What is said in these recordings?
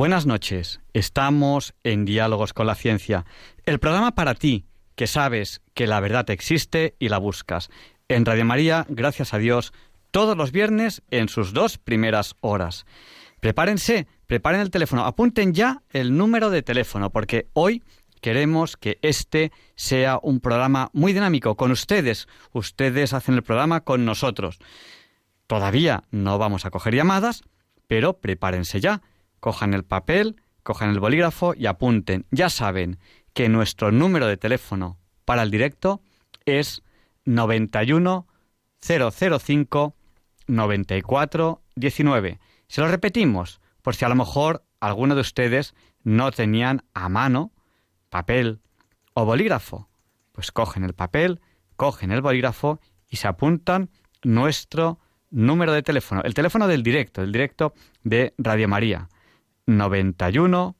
Buenas noches. Estamos en Diálogos con la Ciencia, el programa para ti, que sabes que la verdad existe y la buscas. En Radio María, gracias a Dios, todos los viernes en sus dos primeras horas. Prepárense, preparen el teléfono, apunten ya el número de teléfono, porque hoy queremos que este sea un programa muy dinámico con ustedes. Ustedes hacen el programa con nosotros. Todavía no vamos a coger llamadas, pero prepárense ya cojan el papel, cojan el bolígrafo y apunten. Ya saben que nuestro número de teléfono para el directo es 91 005 94 19. Se lo repetimos, por si a lo mejor alguno de ustedes no tenían a mano papel o bolígrafo. Pues cogen el papel, cogen el bolígrafo y se apuntan nuestro número de teléfono, el teléfono del directo, el directo de Radio María. 91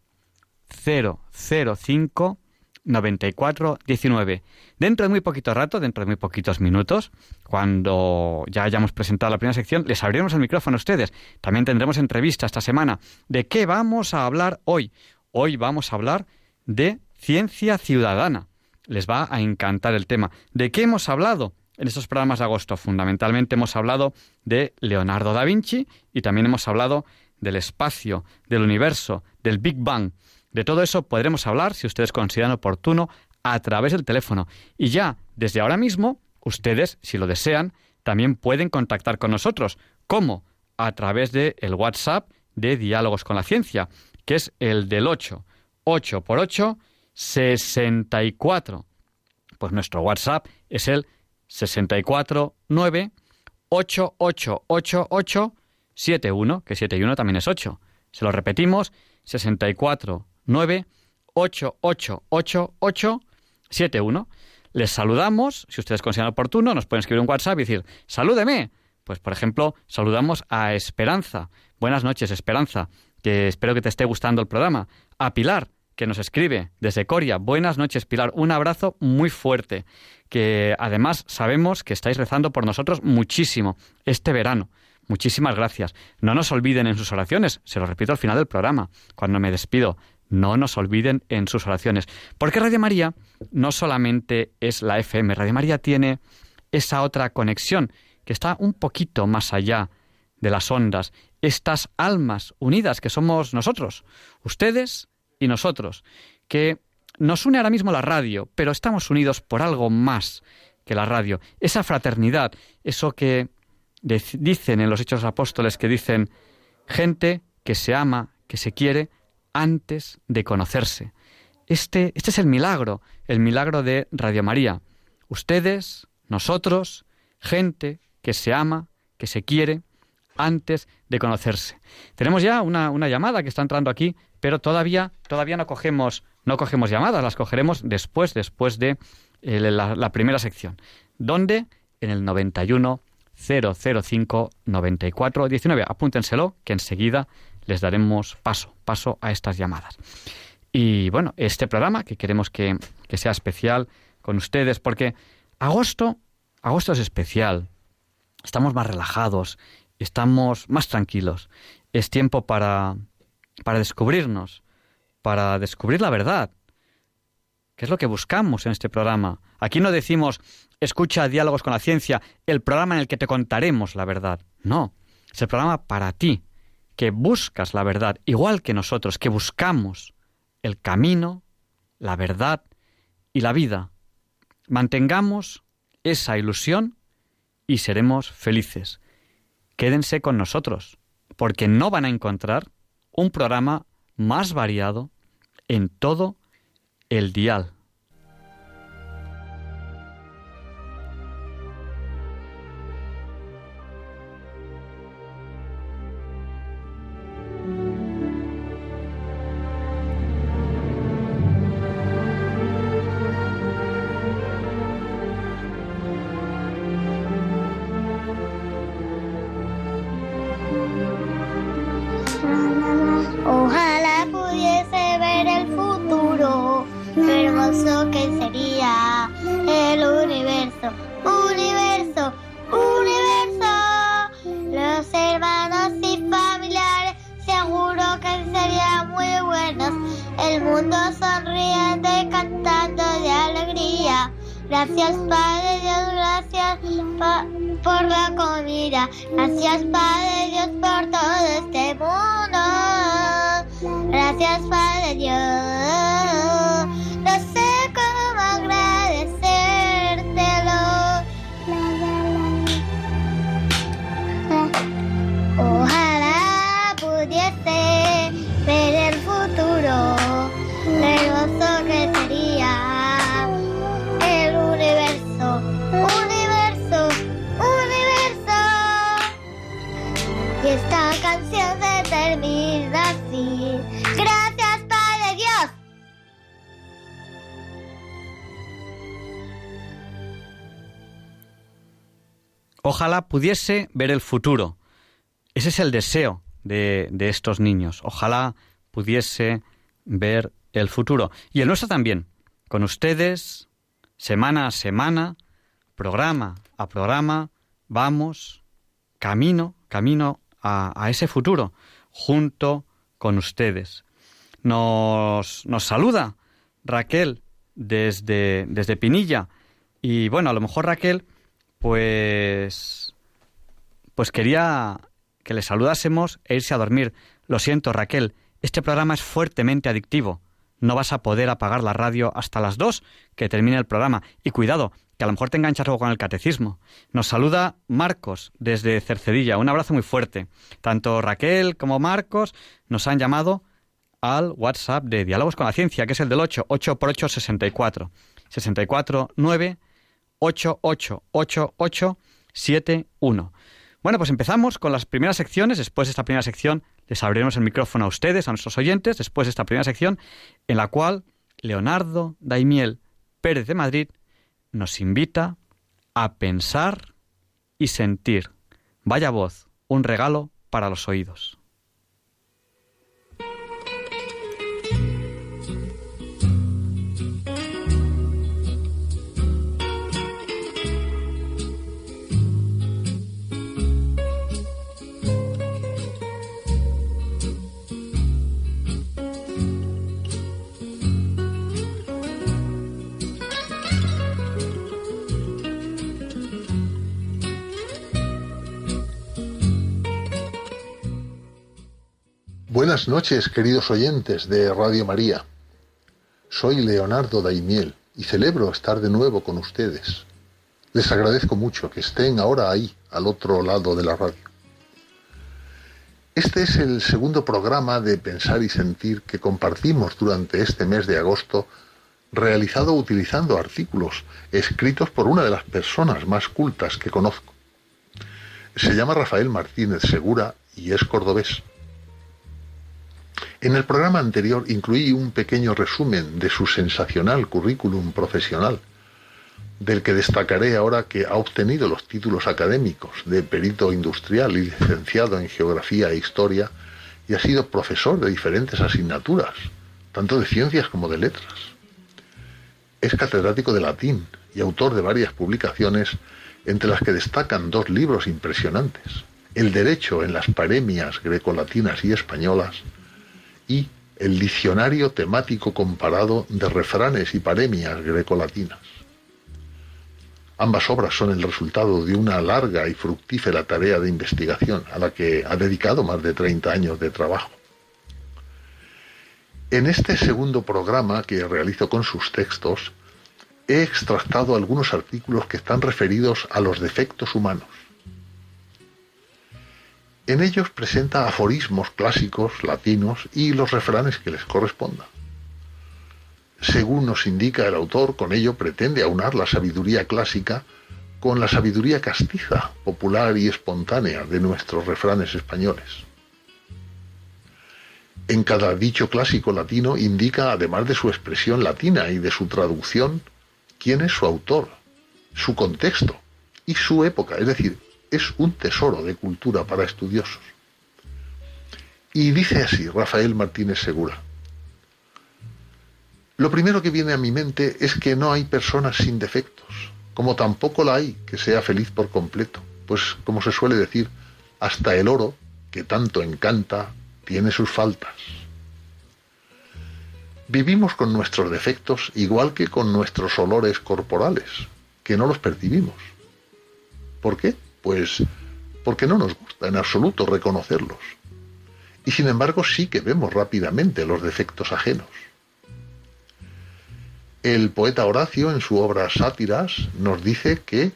005 94 19. Dentro de muy poquito rato, dentro de muy poquitos minutos, cuando ya hayamos presentado la primera sección, les abriremos el micrófono a ustedes. También tendremos entrevista esta semana. ¿De qué vamos a hablar hoy? Hoy vamos a hablar de ciencia ciudadana. Les va a encantar el tema. ¿De qué hemos hablado? En estos programas de agosto, fundamentalmente hemos hablado de Leonardo da Vinci y también hemos hablado del espacio, del universo, del Big Bang. De todo eso podremos hablar, si ustedes consideran oportuno, a través del teléfono. Y ya, desde ahora mismo, ustedes, si lo desean, también pueden contactar con nosotros. ¿Cómo? A través del el WhatsApp de Diálogos con la Ciencia, que es el del 8. 8 por 8, 64. Pues nuestro WhatsApp es el 649 8888 71, que 71 también es 8. Se lo repetimos, 64 9 8 8 8 8 7 1. Les saludamos, si ustedes consideran oportuno, nos pueden escribir un WhatsApp y decir, salúdeme. Pues, por ejemplo, saludamos a Esperanza. Buenas noches, Esperanza, que espero que te esté gustando el programa. A Pilar, que nos escribe desde Coria. Buenas noches, Pilar. Un abrazo muy fuerte, que además sabemos que estáis rezando por nosotros muchísimo este verano. Muchísimas gracias. No nos olviden en sus oraciones, se lo repito al final del programa, cuando me despido. No nos olviden en sus oraciones. Porque Radio María no solamente es la FM, Radio María tiene esa otra conexión que está un poquito más allá de las ondas, estas almas unidas que somos nosotros, ustedes y nosotros, que nos une ahora mismo la radio, pero estamos unidos por algo más que la radio, esa fraternidad, eso que dicen en los Hechos Apóstoles que dicen gente que se ama, que se quiere antes de conocerse. Este, este es el milagro, el milagro de Radio María. Ustedes, nosotros, gente que se ama, que se quiere antes de conocerse. Tenemos ya una, una llamada que está entrando aquí, pero todavía, todavía no cogemos, no cogemos llamadas, las cogeremos después, después de eh, la, la primera sección. ¿Dónde? En el 91 005 94 19. Apúntenselo, que enseguida les daremos paso, paso a estas llamadas. Y bueno, este programa que queremos que, que sea especial con ustedes, porque agosto, agosto es especial. Estamos más relajados, estamos más tranquilos. Es tiempo para, para descubrirnos, para descubrir la verdad. ¿Qué es lo que buscamos en este programa? Aquí no decimos escucha Diálogos con la Ciencia, el programa en el que te contaremos la verdad. No, es el programa para ti, que buscas la verdad, igual que nosotros, que buscamos el camino, la verdad y la vida. Mantengamos esa ilusión y seremos felices. Quédense con nosotros, porque no van a encontrar un programa más variado en todo el dial. Pudiese ver el futuro. Ese es el deseo de, de estos niños. Ojalá pudiese ver el futuro. Y el nuestro también. Con ustedes, semana a semana, programa a programa, vamos camino, camino a, a ese futuro, junto con ustedes. Nos, nos saluda Raquel desde, desde Pinilla. Y bueno, a lo mejor Raquel, pues, pues quería que le saludásemos e irse a dormir. Lo siento, Raquel, este programa es fuertemente adictivo. No vas a poder apagar la radio hasta las dos que termine el programa. Y cuidado, que a lo mejor te enganchas algo con el catecismo. Nos saluda Marcos desde Cercedilla. Un abrazo muy fuerte. Tanto Raquel como Marcos nos han llamado al WhatsApp de Diálogos con la Ciencia, que es el del 8, 8 por 8, 64. 64 9 8 8 8 8 7 1. Bueno, pues empezamos con las primeras secciones. Después de esta primera sección les abriremos el micrófono a ustedes, a nuestros oyentes, después de esta primera sección en la cual Leonardo Daimiel Pérez de Madrid nos invita a pensar y sentir. Vaya voz, un regalo para los oídos. Buenas noches, queridos oyentes de Radio María. Soy Leonardo Daimiel y celebro estar de nuevo con ustedes. Les agradezco mucho que estén ahora ahí, al otro lado de la radio. Este es el segundo programa de Pensar y Sentir que compartimos durante este mes de agosto, realizado utilizando artículos escritos por una de las personas más cultas que conozco. Se llama Rafael Martínez Segura y es cordobés. En el programa anterior incluí un pequeño resumen de su sensacional currículum profesional, del que destacaré ahora que ha obtenido los títulos académicos de perito industrial y licenciado en geografía e historia y ha sido profesor de diferentes asignaturas, tanto de ciencias como de letras. Es catedrático de latín y autor de varias publicaciones, entre las que destacan dos libros impresionantes, El Derecho en las Paremias grecolatinas y españolas, y el Diccionario Temático Comparado de Refranes y Paremias Grecolatinas. Ambas obras son el resultado de una larga y fructífera tarea de investigación a la que ha dedicado más de 30 años de trabajo. En este segundo programa que realizo con sus textos, he extractado algunos artículos que están referidos a los defectos humanos. En ellos presenta aforismos clásicos latinos y los refranes que les correspondan. Según nos indica el autor, con ello pretende aunar la sabiduría clásica con la sabiduría castiza, popular y espontánea de nuestros refranes españoles. En cada dicho clásico latino indica, además de su expresión latina y de su traducción, quién es su autor, su contexto y su época, es decir, es un tesoro de cultura para estudiosos. Y dice así Rafael Martínez Segura. Lo primero que viene a mi mente es que no hay personas sin defectos, como tampoco la hay que sea feliz por completo, pues como se suele decir, hasta el oro, que tanto encanta, tiene sus faltas. Vivimos con nuestros defectos igual que con nuestros olores corporales, que no los percibimos. ¿Por qué? Pues porque no nos gusta en absoluto reconocerlos. Y sin embargo sí que vemos rápidamente los defectos ajenos. El poeta Horacio en su obra Sátiras nos dice que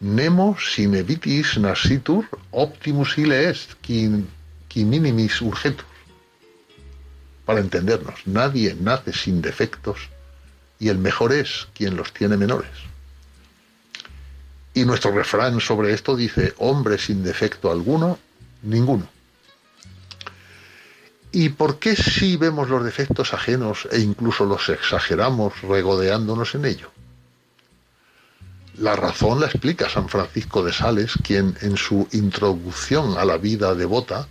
Nemo sine vitis nascitur optimus ile est, qui, minimis urgetur. Para entendernos, nadie nace sin defectos y el mejor es quien los tiene menores. Y nuestro refrán sobre esto dice, hombre sin defecto alguno, ninguno. ¿Y por qué si vemos los defectos ajenos e incluso los exageramos regodeándonos en ello? La razón la explica San Francisco de Sales, quien en su introducción a la vida devota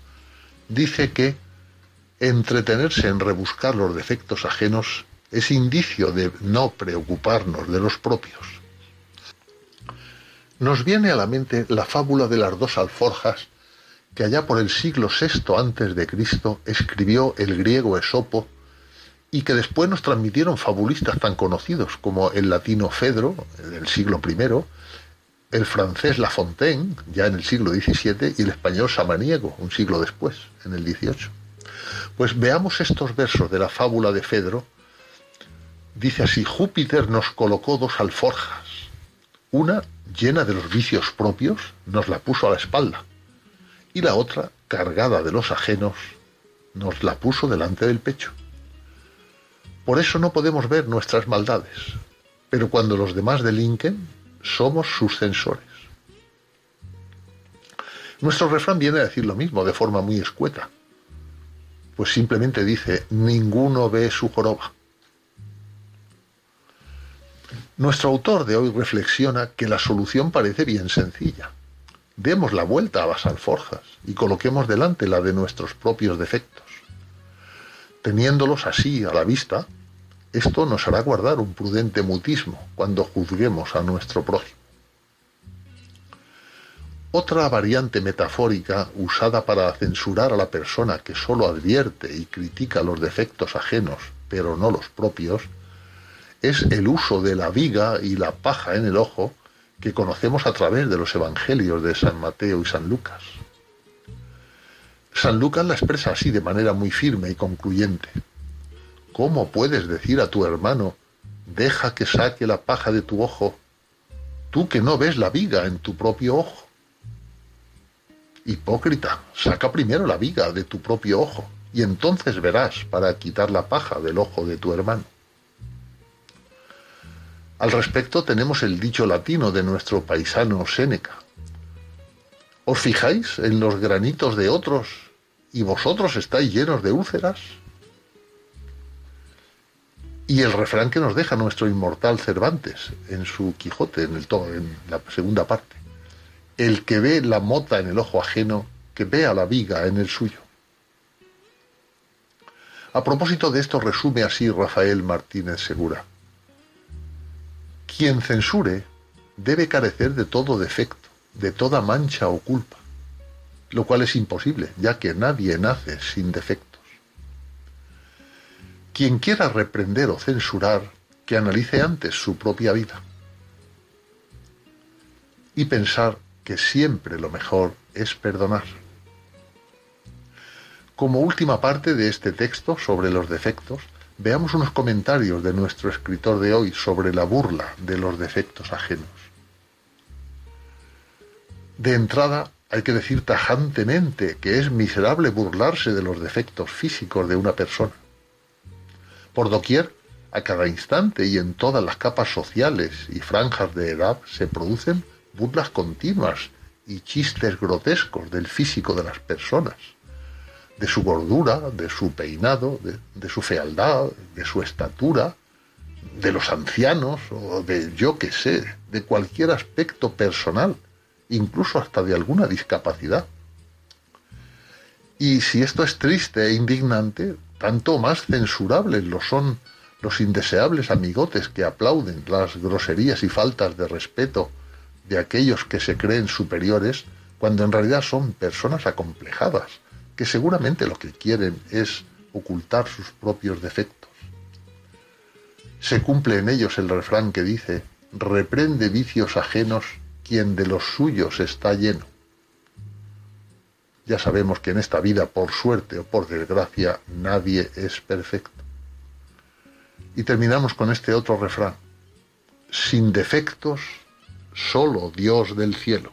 dice que entretenerse en rebuscar los defectos ajenos es indicio de no preocuparnos de los propios. Nos viene a la mente la fábula de las dos alforjas que allá por el siglo VI antes de Cristo escribió el griego Esopo y que después nos transmitieron fabulistas tan conocidos como el latino Fedro del siglo I, el francés La Fontaine ya en el siglo XVII y el español Samaniego un siglo después, en el XVIII. Pues veamos estos versos de la fábula de Fedro. Dice así, Júpiter nos colocó dos alforjas, una llena de los vicios propios, nos la puso a la espalda y la otra, cargada de los ajenos, nos la puso delante del pecho. Por eso no podemos ver nuestras maldades, pero cuando los demás delinquen, somos sus censores. Nuestro refrán viene a decir lo mismo de forma muy escueta, pues simplemente dice, ninguno ve su joroba. Nuestro autor de hoy reflexiona que la solución parece bien sencilla demos la vuelta a las alforjas y coloquemos delante la de nuestros propios defectos. Teniéndolos así a la vista, esto nos hará guardar un prudente mutismo cuando juzguemos a nuestro prójimo. Otra variante metafórica usada para censurar a la persona que sólo advierte y critica los defectos ajenos, pero no los propios, es el uso de la viga y la paja en el ojo que conocemos a través de los evangelios de San Mateo y San Lucas. San Lucas la expresa así de manera muy firme y concluyente. ¿Cómo puedes decir a tu hermano, deja que saque la paja de tu ojo, tú que no ves la viga en tu propio ojo? Hipócrita, saca primero la viga de tu propio ojo, y entonces verás para quitar la paja del ojo de tu hermano. Al respecto tenemos el dicho latino de nuestro paisano Séneca. ¿Os fijáis en los granitos de otros y vosotros estáis llenos de úlceras? Y el refrán que nos deja nuestro inmortal Cervantes en su Quijote, en, el en la segunda parte. El que ve la mota en el ojo ajeno, que vea la viga en el suyo. A propósito de esto resume así Rafael Martínez Segura. Quien censure debe carecer de todo defecto, de toda mancha o culpa, lo cual es imposible, ya que nadie nace sin defectos. Quien quiera reprender o censurar, que analice antes su propia vida y pensar que siempre lo mejor es perdonar. Como última parte de este texto sobre los defectos, Veamos unos comentarios de nuestro escritor de hoy sobre la burla de los defectos ajenos. De entrada, hay que decir tajantemente que es miserable burlarse de los defectos físicos de una persona. Por doquier, a cada instante y en todas las capas sociales y franjas de edad se producen burlas continuas y chistes grotescos del físico de las personas de su gordura, de su peinado, de, su fealdad, de su estatura, de los ancianos o de yo que sé, de cualquier aspecto personal, incluso hasta de alguna discapacidad. Y si esto es triste e indignante, tanto más censurables lo son los indeseables amigotes que aplauden las groserías y faltas de respeto de aquellos que se creen superiores cuando en realidad son personas acomplejadas que seguramente lo que quieren es ocultar sus propios defectos. Se cumple en ellos el refrán que dice, reprende vicios ajenos quien de los suyos está lleno. Ya sabemos que en esta vida, por suerte o por desgracia, nadie es perfecto. Y terminamos con este otro refrán. Sin defectos, solo Dios del cielo.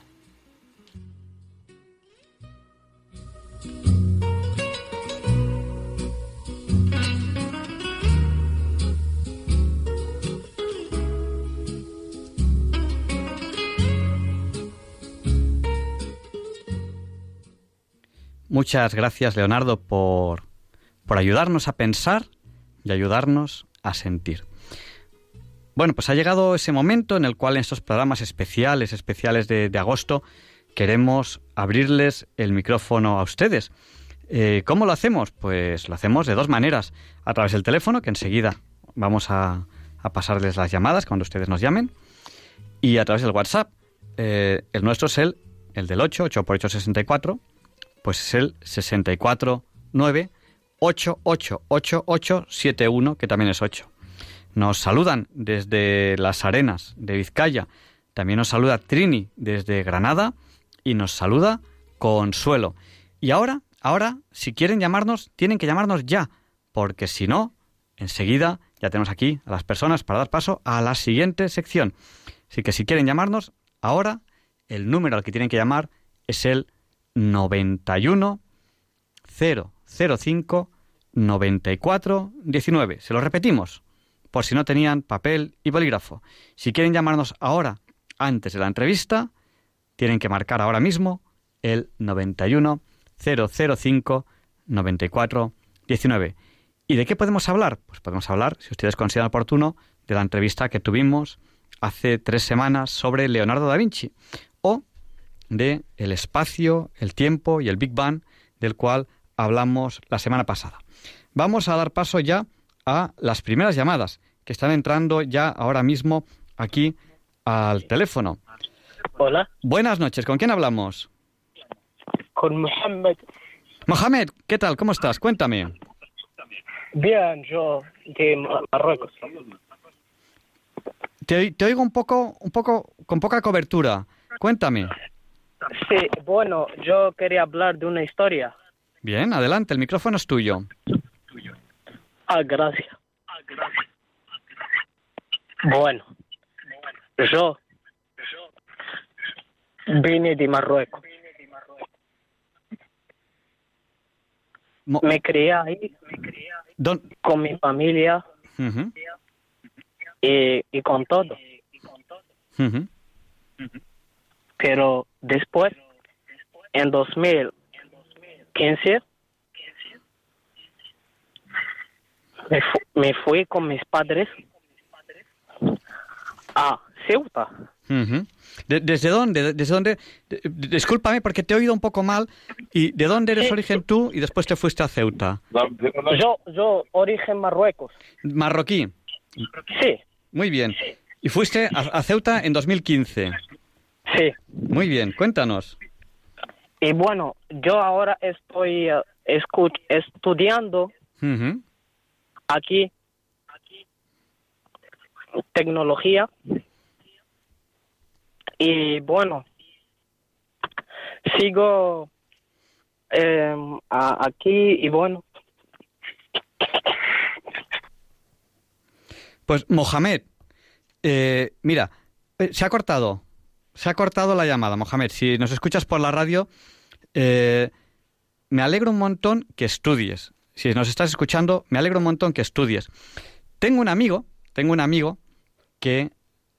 Muchas gracias, Leonardo, por, por ayudarnos a pensar y ayudarnos a sentir. Bueno, pues ha llegado ese momento en el cual en estos programas especiales, especiales de, agosto, queremos abrirles el micrófono a ustedes. Eh, ¿Cómo lo hacemos? Pues lo hacemos de dos maneras. A través del teléfono, que enseguida vamos a, pasarles las llamadas cuando ustedes nos llamen, y a través del WhatsApp. Eh, el nuestro es el, el del 8, 8 por 8, 64, pues es el 649 888871, que también es 8. Nos saludan desde las arenas de Vizcaya. También nos saluda Trini desde Granada y nos saluda Consuelo. Y ahora, ahora, si quieren llamarnos, tienen que llamarnos ya, porque si no, enseguida ya tenemos aquí a las personas para dar paso a la siguiente sección. Así que si quieren llamarnos, ahora el número al que tienen que llamar es el 91 005 94 19. Se lo repetimos, por si no tenían papel y bolígrafo. Si quieren llamarnos ahora, antes de la entrevista, tienen que marcar ahora mismo el 91 005 94 19. ¿Y de qué podemos hablar? Pues podemos hablar, si ustedes consideran oportuno, de la entrevista que tuvimos hace tres semanas sobre Leonardo da Vinci o de el espacio, el tiempo y el Big Bang del cual hablamos la semana pasada. Vamos a dar paso ya a las primeras llamadas que están entrando ya ahora mismo aquí al teléfono. Hola. Buenas noches, ¿con quién hablamos? Con Mohamed. Mohamed, ¿qué tal? ¿Cómo estás? Cuéntame. Bien, yo de Marruecos. Te, te oigo un poco, un poco, con poca cobertura. Cuéntame. Sí, bueno, yo quería hablar de una historia. Bien, adelante, el micrófono es tuyo. Ah, gracias. Bueno, yo vine de Marruecos. Me crié ahí con mi familia y, y, con todo. Pero después, en 2015, me, me fui con mis padres a Ceuta. ¿Desde dónde? ¿Desde dónde? Discúlpame porque te he oído un poco mal. ¿Y de dónde eres origen tú y después te fuiste a Ceuta? Yo, yo origen Marruecos. ¿Marroquí? Sí. Muy bien. ¿Y fuiste a, Ceuta en 2015? Sí. Muy bien, cuéntanos. Y bueno, yo ahora estoy uh, estudiando aquí tecnología y bueno sigo eh, aquí y bueno. Pues Mohamed eh, mira eh, se ha cortado se ha cortado la llamada Mohamed. Si nos escuchas por la radio eh, me alegro un montón que estudies. Si nos estás escuchando me alegro un montón que estudies. Tengo un amigo tengo un amigo que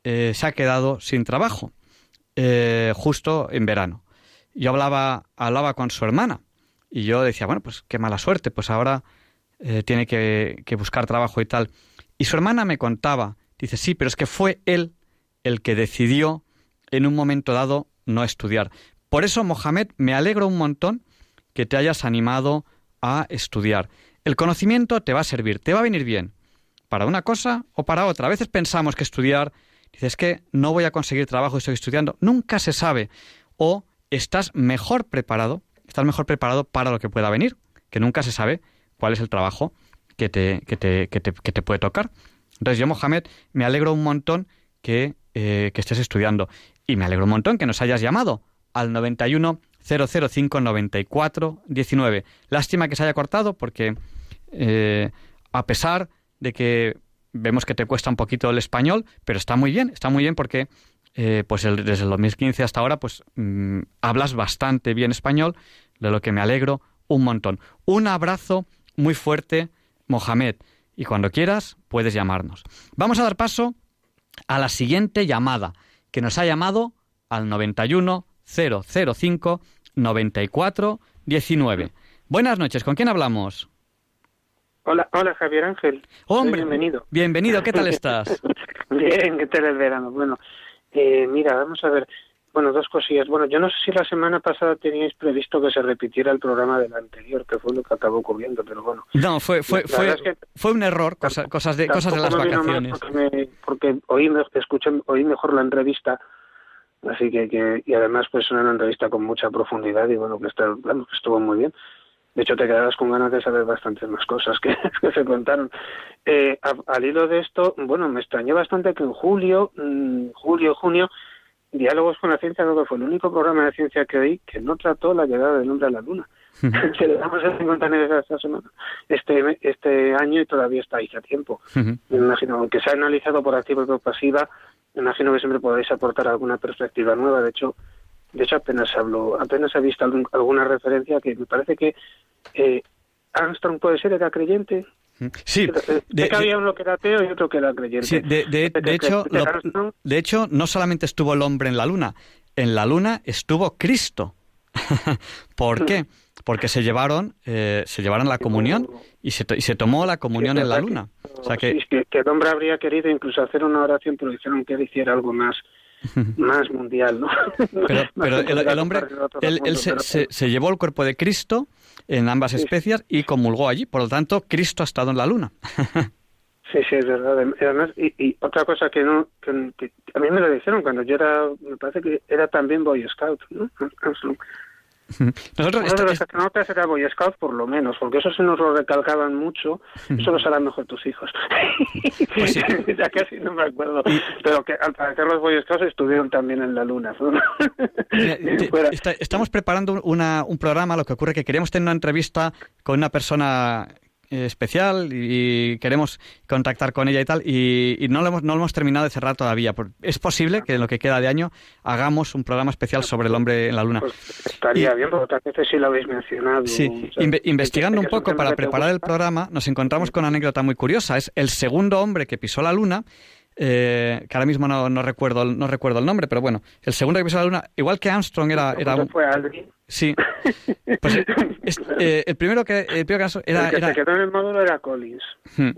eh, se ha quedado sin trabajo eh, justo en verano. Yo hablaba, hablaba con su hermana y yo decía, bueno, pues qué mala suerte, pues ahora eh, tiene que, que buscar trabajo y tal. Y su hermana me contaba, dice, sí, pero es que fue él el que decidió en un momento dado no estudiar. Por eso, Mohamed, me alegro un montón que te hayas animado a estudiar. El conocimiento te va a servir, te va a venir bien para una cosa o para otra. A veces pensamos que estudiar, dices que no voy a conseguir trabajo y estoy estudiando. Nunca se sabe. O estás mejor preparado, estás mejor preparado para lo que pueda venir, que nunca se sabe cuál es el trabajo que te, que te, que te, que te puede tocar. Entonces yo, Mohamed, me alegro un montón que, eh, que estés estudiando y me alegro un montón que nos hayas llamado al 91 005 94 19. Lástima que se haya cortado porque eh, a pesar de que vemos que te cuesta un poquito el español, pero está muy bien, está muy bien porque eh, pues desde el 2015 hasta ahora pues mm, hablas bastante bien español, de lo que me alegro un montón. Un abrazo muy fuerte, Mohamed, y cuando quieras puedes llamarnos. Vamos a dar paso a la siguiente llamada, que nos ha llamado al 91 005 94 19. Buenas noches, ¿con quién hablamos? Hola, hola Javier Ángel. Hombre, bienvenido. Bienvenido, ¿qué tal estás? Bien, ¿qué tal el verano? Bueno, eh, mira, vamos a ver. Bueno, dos cosillas. Bueno, yo no sé si la semana pasada teníais previsto que se repitiera el programa del anterior, que fue lo que acabó ocurriendo, pero bueno. No, fue fue fue, fue un error, cosas de cosas de las vacaciones. Porque, porque, oí, escuché, oí mejor la entrevista, así que, que y además pues una entrevista con mucha profundidad y bueno, que, está, bueno, que estuvo muy bien. De hecho, te quedarás con ganas de saber bastantes más cosas que, se contaron. Eh, al hilo de esto, bueno, me extrañó bastante que en julio, mm, julio, junio, Diálogos con la Ciencia creo que fue el único programa de ciencia que oí que no trató la llegada del hombre a la Luna. Celebramos el 50 aniversario esta semana, este, este año y todavía está ahí a tiempo. Me imagino, aunque se ha analizado por activa y por pasiva, me imagino que siempre podéis aportar alguna perspectiva nueva. De hecho, de hecho, apenas hablo, apenas he visto alguna referencia que me parece que eh, Armstrong puede ser, era creyente. Sí, de, que había uno que era ateo y otro que era creyente. Sí, de, hecho, de hecho, no solamente estuvo el hombre en la luna, en la luna estuvo Cristo. ¿Por qué? Porque se llevaron, eh, se llevaron la comunión y se, y se tomó la comunión en la luna. O sea que... que, que el hombre habría querido incluso hacer una oración, pero dijeron que él hiciera algo más más mundial, ¿no? Pero, pero el, hombre, él, se, se, llevó el cuerpo de Cristo en ambas especies y comulgó allí. Por lo tanto, Cristo ha estado en la luna. Sí, sí, es verdad. Además, y, y otra cosa que no, que, a mí me lo dijeron cuando yo era, me parece que era también Boy Scout, ¿no? Nosotros Uno de los astronautas era Boy Scout, por lo menos, porque eso se nos lo recalcaban mucho. Eso lo sabrán mejor tus hijos. Pues ya casi no me acuerdo. Pero que al parecer los Boy Scouts estuvieron también en la Luna. estamos preparando una, un programa, lo que ocurre que queríamos tener una entrevista con una persona especial y, queremos contactar con ella y tal, y, no, lo hemos, no lo hemos terminado de cerrar todavía. Es posible que en lo que queda de año hagamos un programa especial sobre el hombre en la luna. Pues estaría bien, porque otras veces sí lo habéis mencionado. Sí, investigando un poco para preparar el programa, nos encontramos con una anécdota muy curiosa. Es el segundo hombre que pisó la luna eh, que ahora mismo no, no, recuerdo no recuerdo el nombre, pero bueno, el segundo que pisó la luna, igual que Armstrong era... era un... fue Aldrin? Sí. Pues eh, el primero que el primero caso era... El que era... se quedó en el módulo era Collins. Hmm.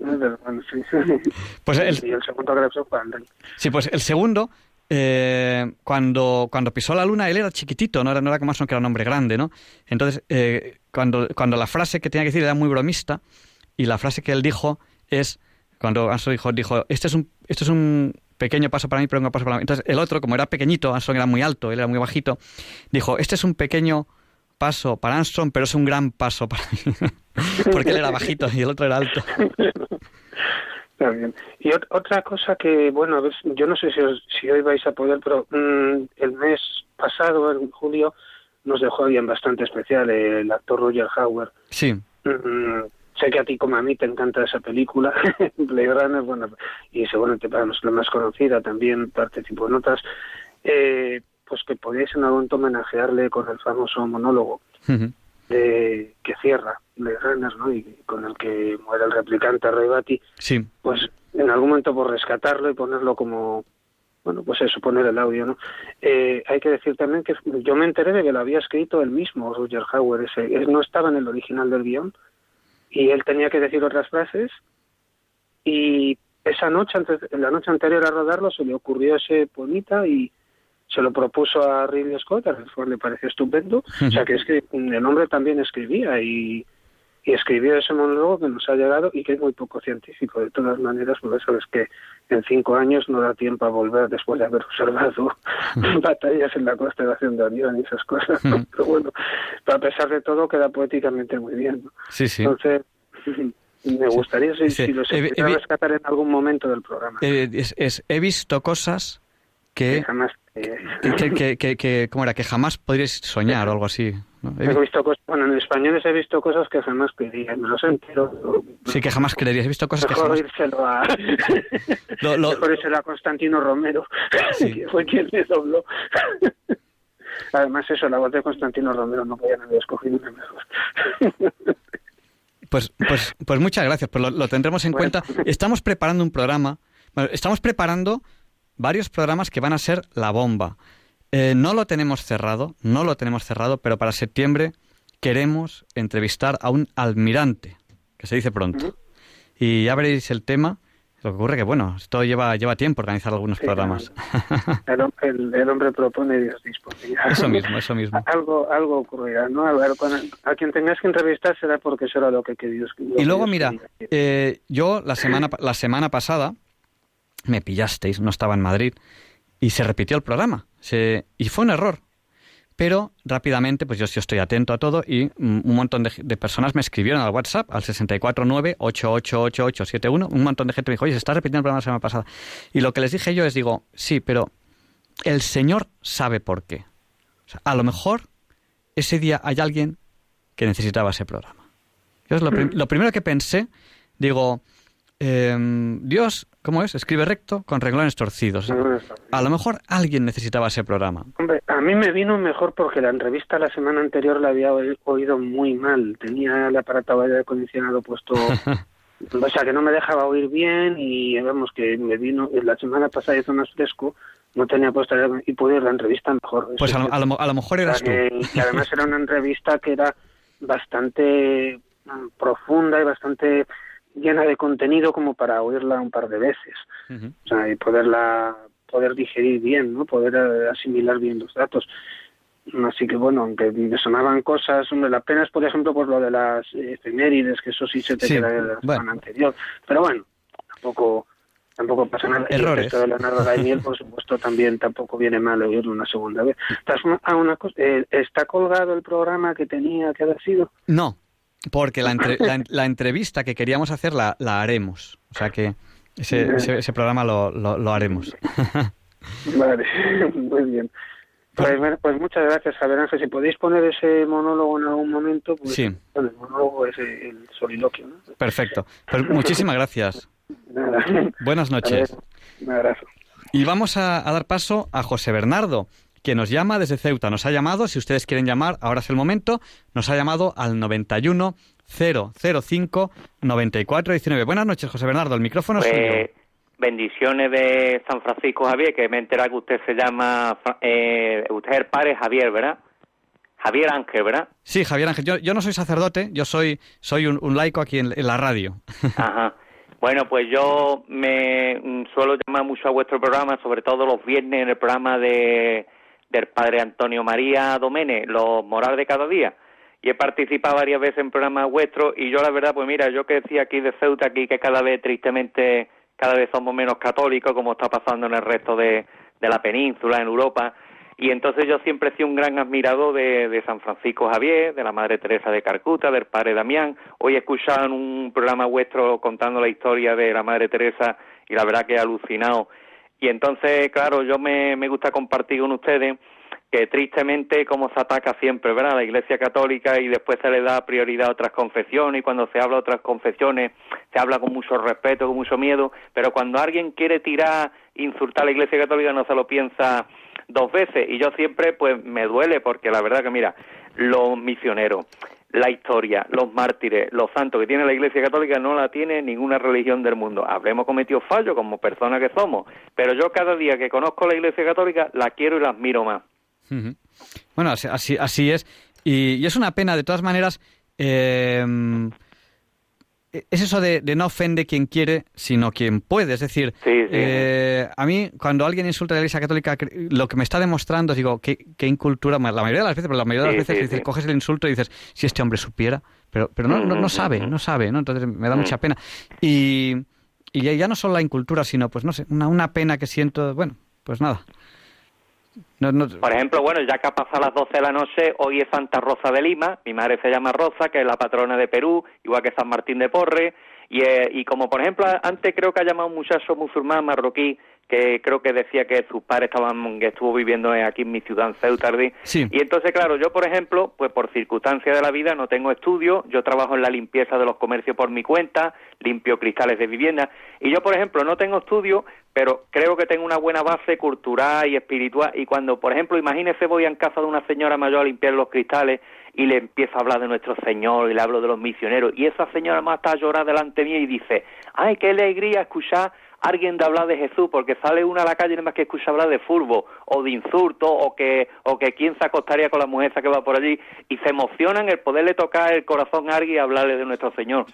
Pues el... Y el segundo que fue Aldrin. Sí, pues el segundo... Eh, cuando, cuando pisó la luna, él era chiquitito, no era, no era como Armstrong, que era un hombre grande, ¿no? Entonces, eh, cuando, cuando la frase que tenía que decir era muy bromista, y la frase que él dijo es cuando Armstrong dijo, dijo este es un, esto es un pequeño paso para mí, pero un paso para mí. Entonces el otro, como era pequeñito, Armstrong era muy alto, él era muy bajito, dijo, este es un pequeño paso para Armstrong, pero es un gran paso para mí. Porque él era bajito y el otro era alto. Está bien. Y otra cosa que, bueno, yo no sé si, si hoy vais a poder, pero mm, el mes pasado, en julio, nos dejó alguien bastante especial, el actor Roger Hauer. Sí. Mm, sé que a ti como a mí te encanta esa película, Blade Runner, bueno, y seguramente para nosotros la más conocida, también participó en otras, eh, pues que podíais en algún momento homenajearle con el famoso monólogo de, que cierra Blade Runner, ¿no? Y con el que muere el replicante Ray Batty, sí. pues en algún momento por rescatarlo y ponerlo como bueno, pues eso, poner el audio, ¿no? Eh, hay que decir también que yo me enteré de que lo había escrito él mismo, Roger Hauer, ese, no estaba en el original del guion, y él tenía que decir otras frases y esa noche, antes, la noche anterior a rodarlo, se le ocurrió ese poemita y se lo propuso a Ridley Scott, a cual le pareció estupendo. O sea que es que el hombre también escribía y y escribió ese monólogo que nos ha llegado y que es muy poco científico. De todas maneras, por eso es que en cinco años no da tiempo a volver después de haber observado batallas en la constelación de Orión y esas cosas. Pero bueno, a pesar de todo, queda poéticamente muy bien. Sí, sí. Entonces, Me gustaría si, Sí. si los He- he pudiera vi- rescatar en algún momento del programa. Eh, es, es, he visto cosas que que, jamás... eh, que, que, que, que- ¿cómo era? Que jamás podríais soñar o algo así. ¿no? He he vi- visto cosas, bueno, en españoles he visto cosas que jamás creía, me los entero. sí, que jamás creerías. He visto cosas que Mejor jamás... írselo a... Lo- lo- Mejor írselo a Constantino Romero, Sí. que fue quien le dobló. Además eso, la voz de Constantino Romero no podían haber escogido una mejor. Pues, pues, pues muchas gracias, pues lo, lo tendremos en Bueno. cuenta. Estamos preparando un programa, bueno, estamos preparando varios programas que van a ser la bomba. Eh, no lo tenemos cerrado, no lo tenemos cerrado, pero para septiembre queremos entrevistar a un almirante, que se dice pronto. Y ya veréis el tema. Lo que ocurre que, bueno, esto lleva, lleva tiempo organizar algunos Sí, programas. El, el- el hombre propone y Dios dispone. eso mismo, eso mismo. Algo, algo ocurrirá, ¿no? A ver, cuando- a quien tengas que entrevistar será porque será lo que, que Dios lo Y que luego, Dios mira, eh, yo la semana, la semana pasada me pillasteis, no estaba en Madrid, y se repitió el programa. Y fue un error. Pero rápidamente, pues yo sí estoy atento a todo y un montón de, personas me escribieron al WhatsApp, al 649-888871. Un montón de gente me dijo, oye, se está repitiendo el programa la semana pasada. Y lo que les dije yo es, digo, sí, pero el Señor sabe por qué. A lo mejor ese día hay alguien que necesitaba ese programa. Yo es lo, lo primero que pensé, digo, em, Dios, ¿cómo es? Escribe recto con renglones torcidos. A lo mejor alguien necesitaba ese programa. Hombre, a mí me vino mejor porque la entrevista la semana anterior la había oí- oído muy mal. Tenía el aparato de aire acondicionado puesto, o sea, que no me dejaba oír bien y vemos que me vino, la semana pasada hizo más fresco, no tenía aire- y pude oír la entrevista mejor. Pues a lo, a lo- a lo mejor eras tú. Eh, y además era una entrevista que era bastante mm, profunda y bastante llena de contenido como para oírla un par de veces. O sea, y poderla poder digerir bien, ¿no? Poder eh, asimilar bien los datos. Así que bueno, aunque me sonaban cosas, hombre, la pena es por ejemplo por lo de las efemérides, que eso sí se te Sí, queda de la bueno. semana anterior. Pero bueno, tampoco tampoco pasa nada. Y el Errores. de Leonardo Daimiel, por supuesto, también tampoco viene mal oírlo una segunda vez. Estás una- ah, una cosa, eh, ¿Está colgado el programa que tenía que haber sido? No, porque la, entre- la, la entrevista que queríamos hacer la, la haremos. O sea que ese, ese, ese programa lo, lo, lo haremos. Vale, muy bien. Pues, bueno, pues muchas gracias, Javier Ángel. Si podéis poner ese monólogo en algún momento, pues Sí. el monólogo es el, soliloquio, ¿no? Perfecto. Pues muchísimas gracias. Nada. Buenas noches. Ver, Un abrazo. Y vamos a, a dar paso a José Bernardo, que nos llama desde Ceuta. Nos ha llamado, si ustedes quieren llamar, ahora es el momento, nos ha llamado al 91 005 94 19. Buenas noches, José Bernardo, el micrófono es Pues, suyo. bendiciones de San Francisco Javier, que me he enterado que usted se llama, eh, usted es el padre Javier, ¿verdad? Javier Ángel, ¿verdad? Sí, Javier Ángel, yo, yo no soy sacerdote, yo soy, soy un, un laico aquí en, en la radio. Ajá. Bueno, pues yo me mm, suelo llamar mucho a vuestro programa, sobre todo los viernes en el programa de del padre Antonio María Domene, Los Moral de cada día. Y he participado varias veces en programas vuestros y yo la verdad, pues mira, yo que decía aquí de Ceuta, aquí que cada vez tristemente, cada vez somos menos católicos, como está pasando en el resto de, de la península, en Europa. Y entonces yo siempre he sido un gran admirador de, de San Francisco Javier, de la Madre Teresa de Calcuta, del Padre Damián. Hoy he escuchado en un programa vuestro contando la historia de la Madre Teresa y la verdad que he alucinado. Y entonces, claro, yo me, me gusta compartir con ustedes que tristemente como se ataca siempre, ¿verdad? La Iglesia Católica y después se le da prioridad a otras confesiones y cuando se habla de otras confesiones se habla con mucho respeto, con mucho miedo, pero cuando alguien quiere tirar, insultar a la Iglesia Católica no se lo piensa dos veces y yo siempre pues me duele porque la verdad que mira, los misioneros, la historia, los mártires, los santos que tiene la Iglesia Católica no la tiene ninguna religión del mundo. Habremos cometido fallos como personas que somos, pero yo cada día que conozco la Iglesia Católica la quiero y la admiro más. Bueno, así, así, así es. Y, y es una pena, de todas maneras, eh, es eso de, de no ofende quien quiere, sino quien puede. Es decir, Sí, sí. eh, a mí, cuando alguien insulta a la Iglesia Católica, lo que me está demostrando, digo, qué, qué incultura, la mayoría de las veces, pero la mayoría de las Sí, veces dices, coges el insulto y dices, si este hombre supiera, pero, pero no, no, no sabe, no sabe, ¿no? Entonces me da mucha pena. Y, y ya- ya no solo la incultura, sino, pues no sé, una, una pena que siento, bueno, pues nada. Por ejemplo, bueno, ya que ha pasado las 12 de la noche, hoy es Santa Rosa de Lima, mi madre se llama Rosa, que es la patrona de Perú, igual que San Martín de Porres, Y, eh, y como por ejemplo, antes creo que ha llamado un muchacho musulmán marroquí que creo que decía que sus padres estaban, que estuvo viviendo aquí en mi ciudad, en Ceuta. Sí. Y entonces, claro, yo, por ejemplo, pues por circunstancias de la vida no tengo estudio, yo trabajo en la limpieza de los comercios por mi cuenta, limpio cristales de vivienda, y yo, por ejemplo, no tengo estudio, pero creo que tengo una buena base cultural y espiritual, y cuando, por ejemplo, imagínese voy en casa de una señora mayor a limpiar los cristales, y le empiezo a hablar de nuestro Señor y le hablo de los misioneros y esa señora más está a llorar delante mí y dice, ay, qué alegría escuchar alguien de hablar de Jesús, porque sale uno a la calle y nada más que escucha hablar de furbo, o de insulto, o que, o que quién se acostaría con la mujer que va por allí, y se emocionan el poderle tocar el corazón a alguien y hablarle de nuestro Señor.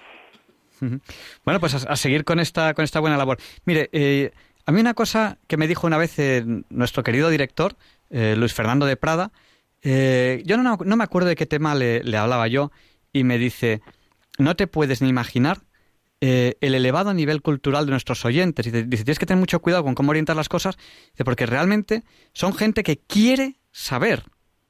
Bueno, pues a, seguir con esta, con esta buena labor. Mire, eh, a mí una cosa que me dijo una vez eh, nuestro querido director, eh, Luis Fernando de Prada, yo no, no, me acuerdo de qué tema le hablaba yo, y me dice, no te puedes ni imaginar eh, el elevado nivel cultural de nuestros oyentes. Y dice, tienes que tener mucho cuidado con cómo orientar las cosas, porque realmente son gente que quiere saber.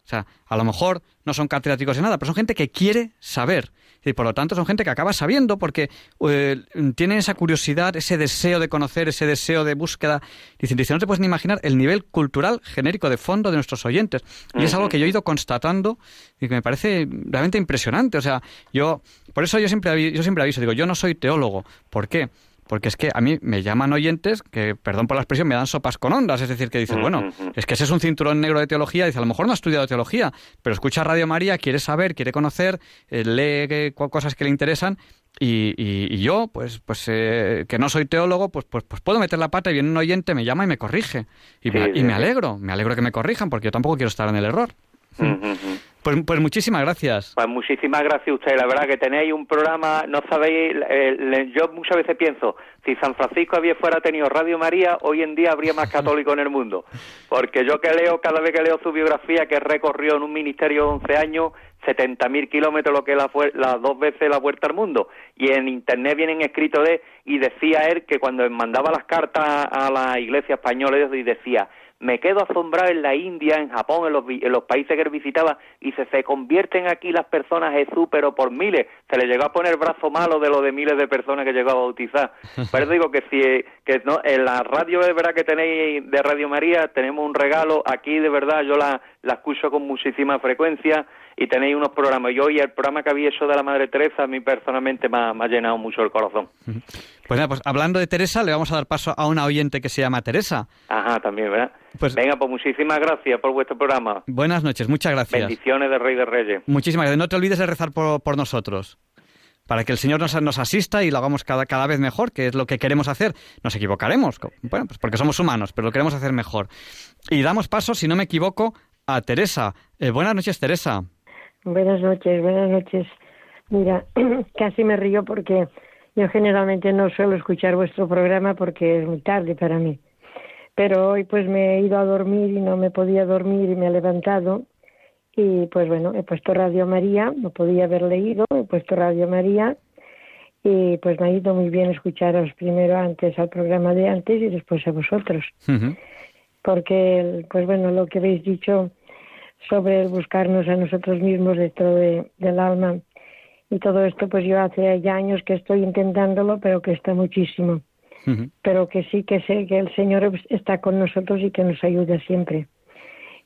O sea, a lo mejor no son catedráticos de nada, pero son gente que quiere saber. Y por lo tanto son gente que acaba sabiendo porque eh, tienen esa curiosidad, ese deseo de conocer, ese deseo de búsqueda. Dicen, dice, no te puedes ni imaginar el nivel cultural genérico de fondo de nuestros oyentes. Y es algo que yo he ido constatando y que me parece realmente impresionante. O sea, yo, por eso yo siempre, yo siempre aviso, digo, yo no soy teólogo. ¿Por qué? porque es que a mí me llaman oyentes que, perdón por la expresión, me dan sopas con ondas, es decir, que dicen, bueno, es que ese es un cinturón negro de teología, dice, a lo mejor no ha estudiado teología, pero escucha Radio María, quiere saber, quiere conocer, eh, lee cosas que le interesan y, yo, pues, pues eh, que no soy teólogo, pues, pues, pues, puedo meter la pata y viene un oyente, me llama y me corrige. Y, me, y me alegro, me alegro que me corrijan, porque yo tampoco quiero estar en el error. Pues, pues, muchísimas gracias. Pues muchísimas gracias a usted. La verdad que tenéis un programa, no sabéis, eh, yo muchas veces pienso, si San Francisco había fuera tenido Radio María, hoy en día habría más católicos en el mundo. Porque yo que leo, cada vez que leo su biografía, que recorrió en un ministerio de 11 años, 70.000 kilómetros, lo que es la, las dos veces la vuelta al mundo. Y en internet vienen escritos de, y decía él que cuando mandaba las cartas a la iglesia española, y decía, me quedo asombrado en la India, en Japón, en los, en los países que él visitaba, y se, se convierten aquí las personas Jesús, pero por miles. Se le llegó a poner brazo malo de lo de miles de personas que llegó a bautizar. Por eso digo que si que no, en la radio de verdad que tenéis de Radio María, tenemos un regalo. Aquí de verdad yo la, la escucho con muchísima frecuencia y tenéis unos programas. Y hoy el programa que había hecho de la Madre Teresa a mí personalmente me ha, llenado mucho el corazón. Pues nada, pues hablando de Teresa, le vamos a dar paso a una oyente que se llama Teresa. Ajá, también, ¿verdad? Pues, Venga, pues muchísimas gracias por vuestro programa. Buenas noches, muchas gracias. Bendiciones de Rey de Reyes. Muchísimas gracias. No te olvides de rezar por, nosotros para que el Señor nos, nos, asista y lo hagamos cada, cada vez mejor, que es lo que queremos hacer. Nos equivocaremos, bueno, pues porque somos humanos, pero lo queremos hacer mejor. Y damos paso, si no me equivoco, a Teresa. Eh, buenas noches, Teresa. Buenas noches, buenas noches. Mira, casi me río porque yo generalmente no suelo escuchar vuestro programa porque es muy tarde para mí. Pero hoy pues me he ido a dormir y no me podía dormir y me he levantado y pues bueno, he puesto Radio María, no podía haber leído, he puesto Radio María y pues me ha ido muy bien escucharos primero antes al programa de antes y después a vosotros. Porque pues bueno, lo que habéis dicho sobre el buscarnos a nosotros mismos dentro de, del alma. Y todo esto, pues yo hace ya años que estoy intentándolo, pero que está muchísimo. Pero que sí que sé que el Señor está con nosotros y que nos ayuda siempre.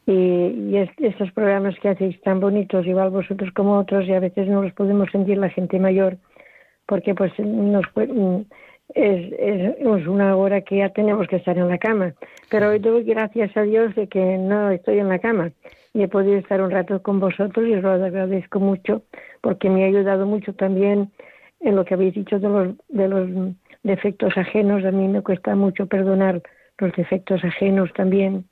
Y, estos programas que hacéis tan bonitos, igual vosotros como otros, y a veces no los podemos sentir la gente mayor, porque pues nos es, es, una hora que ya tenemos que estar en la cama. Pero hoy doy gracias a Dios de que no estoy en la cama y he podido estar un rato con vosotros y os lo agradezco mucho porque me ha ayudado mucho también en lo que habéis dicho de los, de los defectos ajenos. A mí me cuesta mucho perdonar los defectos ajenos también.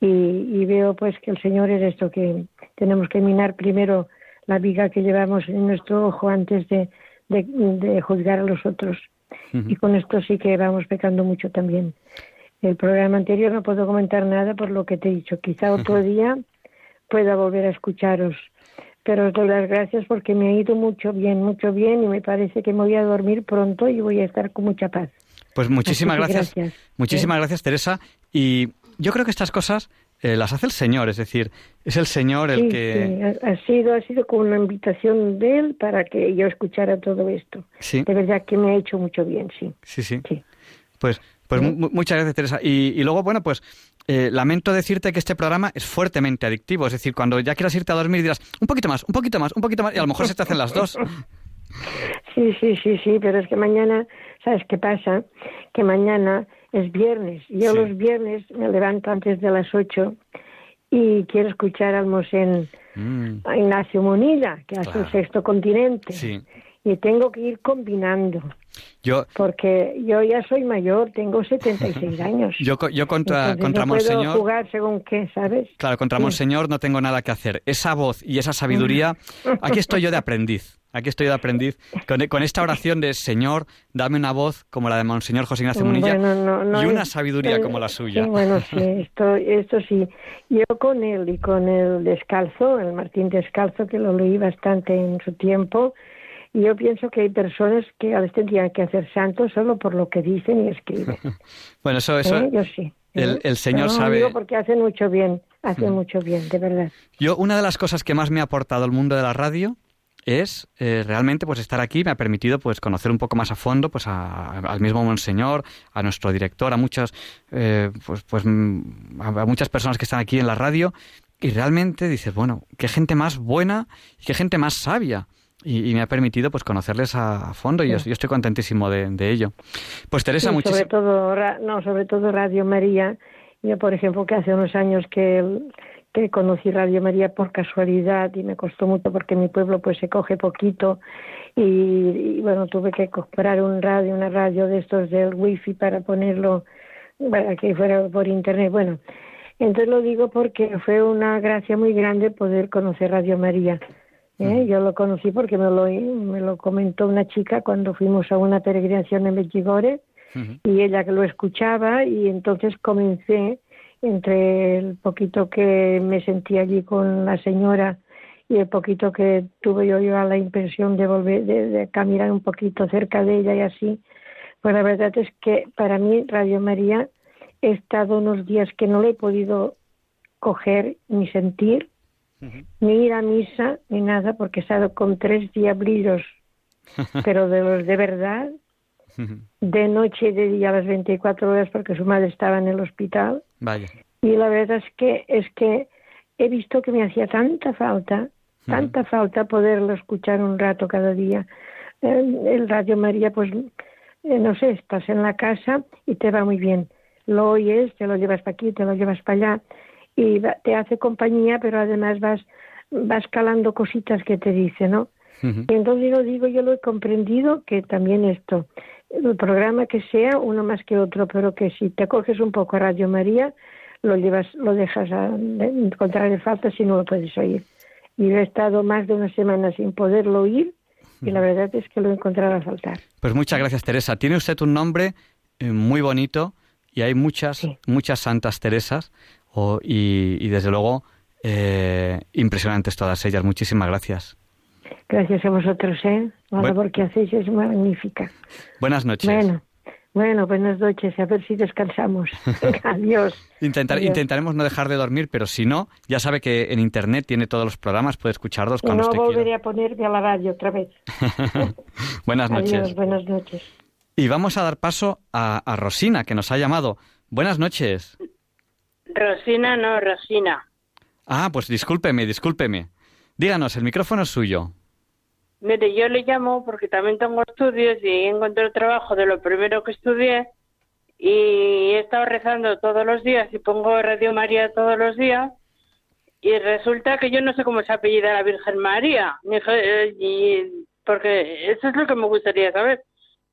Y, veo pues que el Señor es esto, que tenemos que minar primero la viga que llevamos en nuestro ojo antes de, de, juzgar a los otros. Y con esto sí que vamos pecando mucho también. El programa anterior no puedo comentar nada por lo que te he dicho. Quizá otro día pueda volver a escucharos. Pero os doy las gracias porque me ha ido mucho bien, mucho bien y me parece que me voy a dormir pronto y voy a estar con mucha paz. Pues muchísimas gracias. Muchísimas gracias, Teresa. Y yo creo que estas cosas eh, las hace el Señor, es decir, es el Señor el Sí, que... sí, ha, ha sido, ha sido como una invitación de él para que yo escuchara todo esto. Sí. De verdad que me ha hecho mucho bien, sí. Sí, sí. Sí. Pues, pues mu- mu- muchas gracias, Teresa. Y, y luego, bueno, pues eh, lamento decirte que este programa es fuertemente adictivo. Es decir, cuando ya quieras irte a dormir dirás, un poquito más, un poquito más, un poquito más, y a lo mejor se te hacen las dos. Sí, sí, sí, sí, pero es que mañana, ¿sabes qué pasa? Que mañana es viernes. Yo Sí. los viernes me levanto antes de las ocho y quiero escuchar al Mosén Mm, a Ignacio Munilla, que hace el sexto continente. sí. Y tengo que ir combinando, Yo, porque yo ya soy mayor, tengo 76 años. yo, yo contra, Entonces contra no puedo jugar según qué, ¿sabes? Claro, contra Sí. Monseñor no tengo nada que hacer. Esa voz y esa sabiduría, aquí estoy yo de aprendiz. Aquí estoy de aprendiz con, con esta oración de Señor, dame una voz como la de Monseñor José Ignacio Munilla Bueno, no, no y una sabiduría como la suya. Sí, bueno, sí, esto, esto sí. Yo con él y con el Descalzo, el Martín Descalzo, que lo leí bastante en su tiempo, y yo pienso que hay personas que a veces tendrían que hacer santos solo por lo que dicen y escriben. Bueno, eso, eso, ¿eh? Yo sí. el- ¿eh? el Señor no sabe- digo porque hacen mucho bien, hacen mucho bien, de verdad. Yo, una de las cosas que más me ha aportado el mundo de la radio es eh, realmente pues estar aquí me ha permitido pues conocer un poco más a fondo pues a- al mismo monseñor a nuestro director a muchas eh, pues pues mm, a, a muchas personas que están aquí en la radio. Y realmente dices bueno qué gente más buena y qué gente más sabia y, y me ha permitido pues conocerles a, fondo y yo, yo estoy contentísimo de, de ello. Pues Teresa Sí, muchísimas sobre todo, ra- no, sobre todo Radio María. Yo, por ejemplo, que hace unos años que, que conocí Radio María por casualidad y me costó mucho porque en mi pueblo pues se coge poquito y, y, bueno, tuve que comprar un radio, una radio de estos del wifi para ponerlo para que fuera por internet. Bueno, entonces lo digo porque fue una gracia muy grande poder conocer Radio María. ¿eh? Yo lo conocí porque me lo, me lo comentó una chica cuando fuimos a una peregrinación en Medjugorje y ella que lo escuchaba y entonces comencé entre el poquito que me sentí allí con la señora y el poquito que tuve yo, yo a la impresión de volver de, de caminar un poquito cerca de ella y así pues la verdad es que para mí Radio María he estado unos días que no le he podido coger ni sentir ni ir a misa ni nada porque he estado con tres diablillos pero de los de verdad de noche y de día a las 24 horas porque su madre estaba en el hospital vaya. Y la verdad es que es que he visto que me hacía tanta falta tanta falta poderlo escuchar un rato cada día. El, el Radio María pues eh, no sé estás en la casa y te va muy bien. Lo oyes te lo llevas para aquí te lo llevas para allá y va- te hace compañía pero además vas vas calando cositas que te dice no y entonces yo digo, yo lo he comprendido que también esto, el programa que sea, uno más que otro, pero que si te coges un poco a Radio María, lo llevas, lo dejas a encontrarle falta si no lo puedes oír. Y yo he estado más de una semana sin poderlo oír y la verdad es que lo he encontrado a faltar. Pues muchas gracias, Teresa. Tiene usted un nombre eh, muy bonito y hay muchas, Sí. muchas santas Teresas o- y, y desde luego eh, impresionantes todas ellas. Muchísimas gracias. Gracias a vosotros, ¿eh? La Bueno. labor que hacéis es magnífica. Buenas noches. Bueno, bueno, buenas noches, a ver si descansamos. Adiós. Intentar- Adiós. intentaremos no dejar de dormir, pero si no, ya sabe que en Internet tiene todos los programas, puede escucharlos cuando no usted volveré quiera. a ponerme a la radio otra vez. Buenas noches. Adiós, buenas noches. Y vamos a dar paso a, a Rosina, que nos ha llamado. Buenas noches. Rosina, no, Rosina. Ah, pues discúlpeme, discúlpeme. Díganos, el micrófono es suyo. Mire, yo le llamo porque también tengo estudios y encontré trabajo de lo primero que estudié y he estado rezando todos los días y pongo Radio María todos los días y resulta que yo no sé cómo se apellida la Virgen María, eh, y- porque eso es lo que me gustaría saber.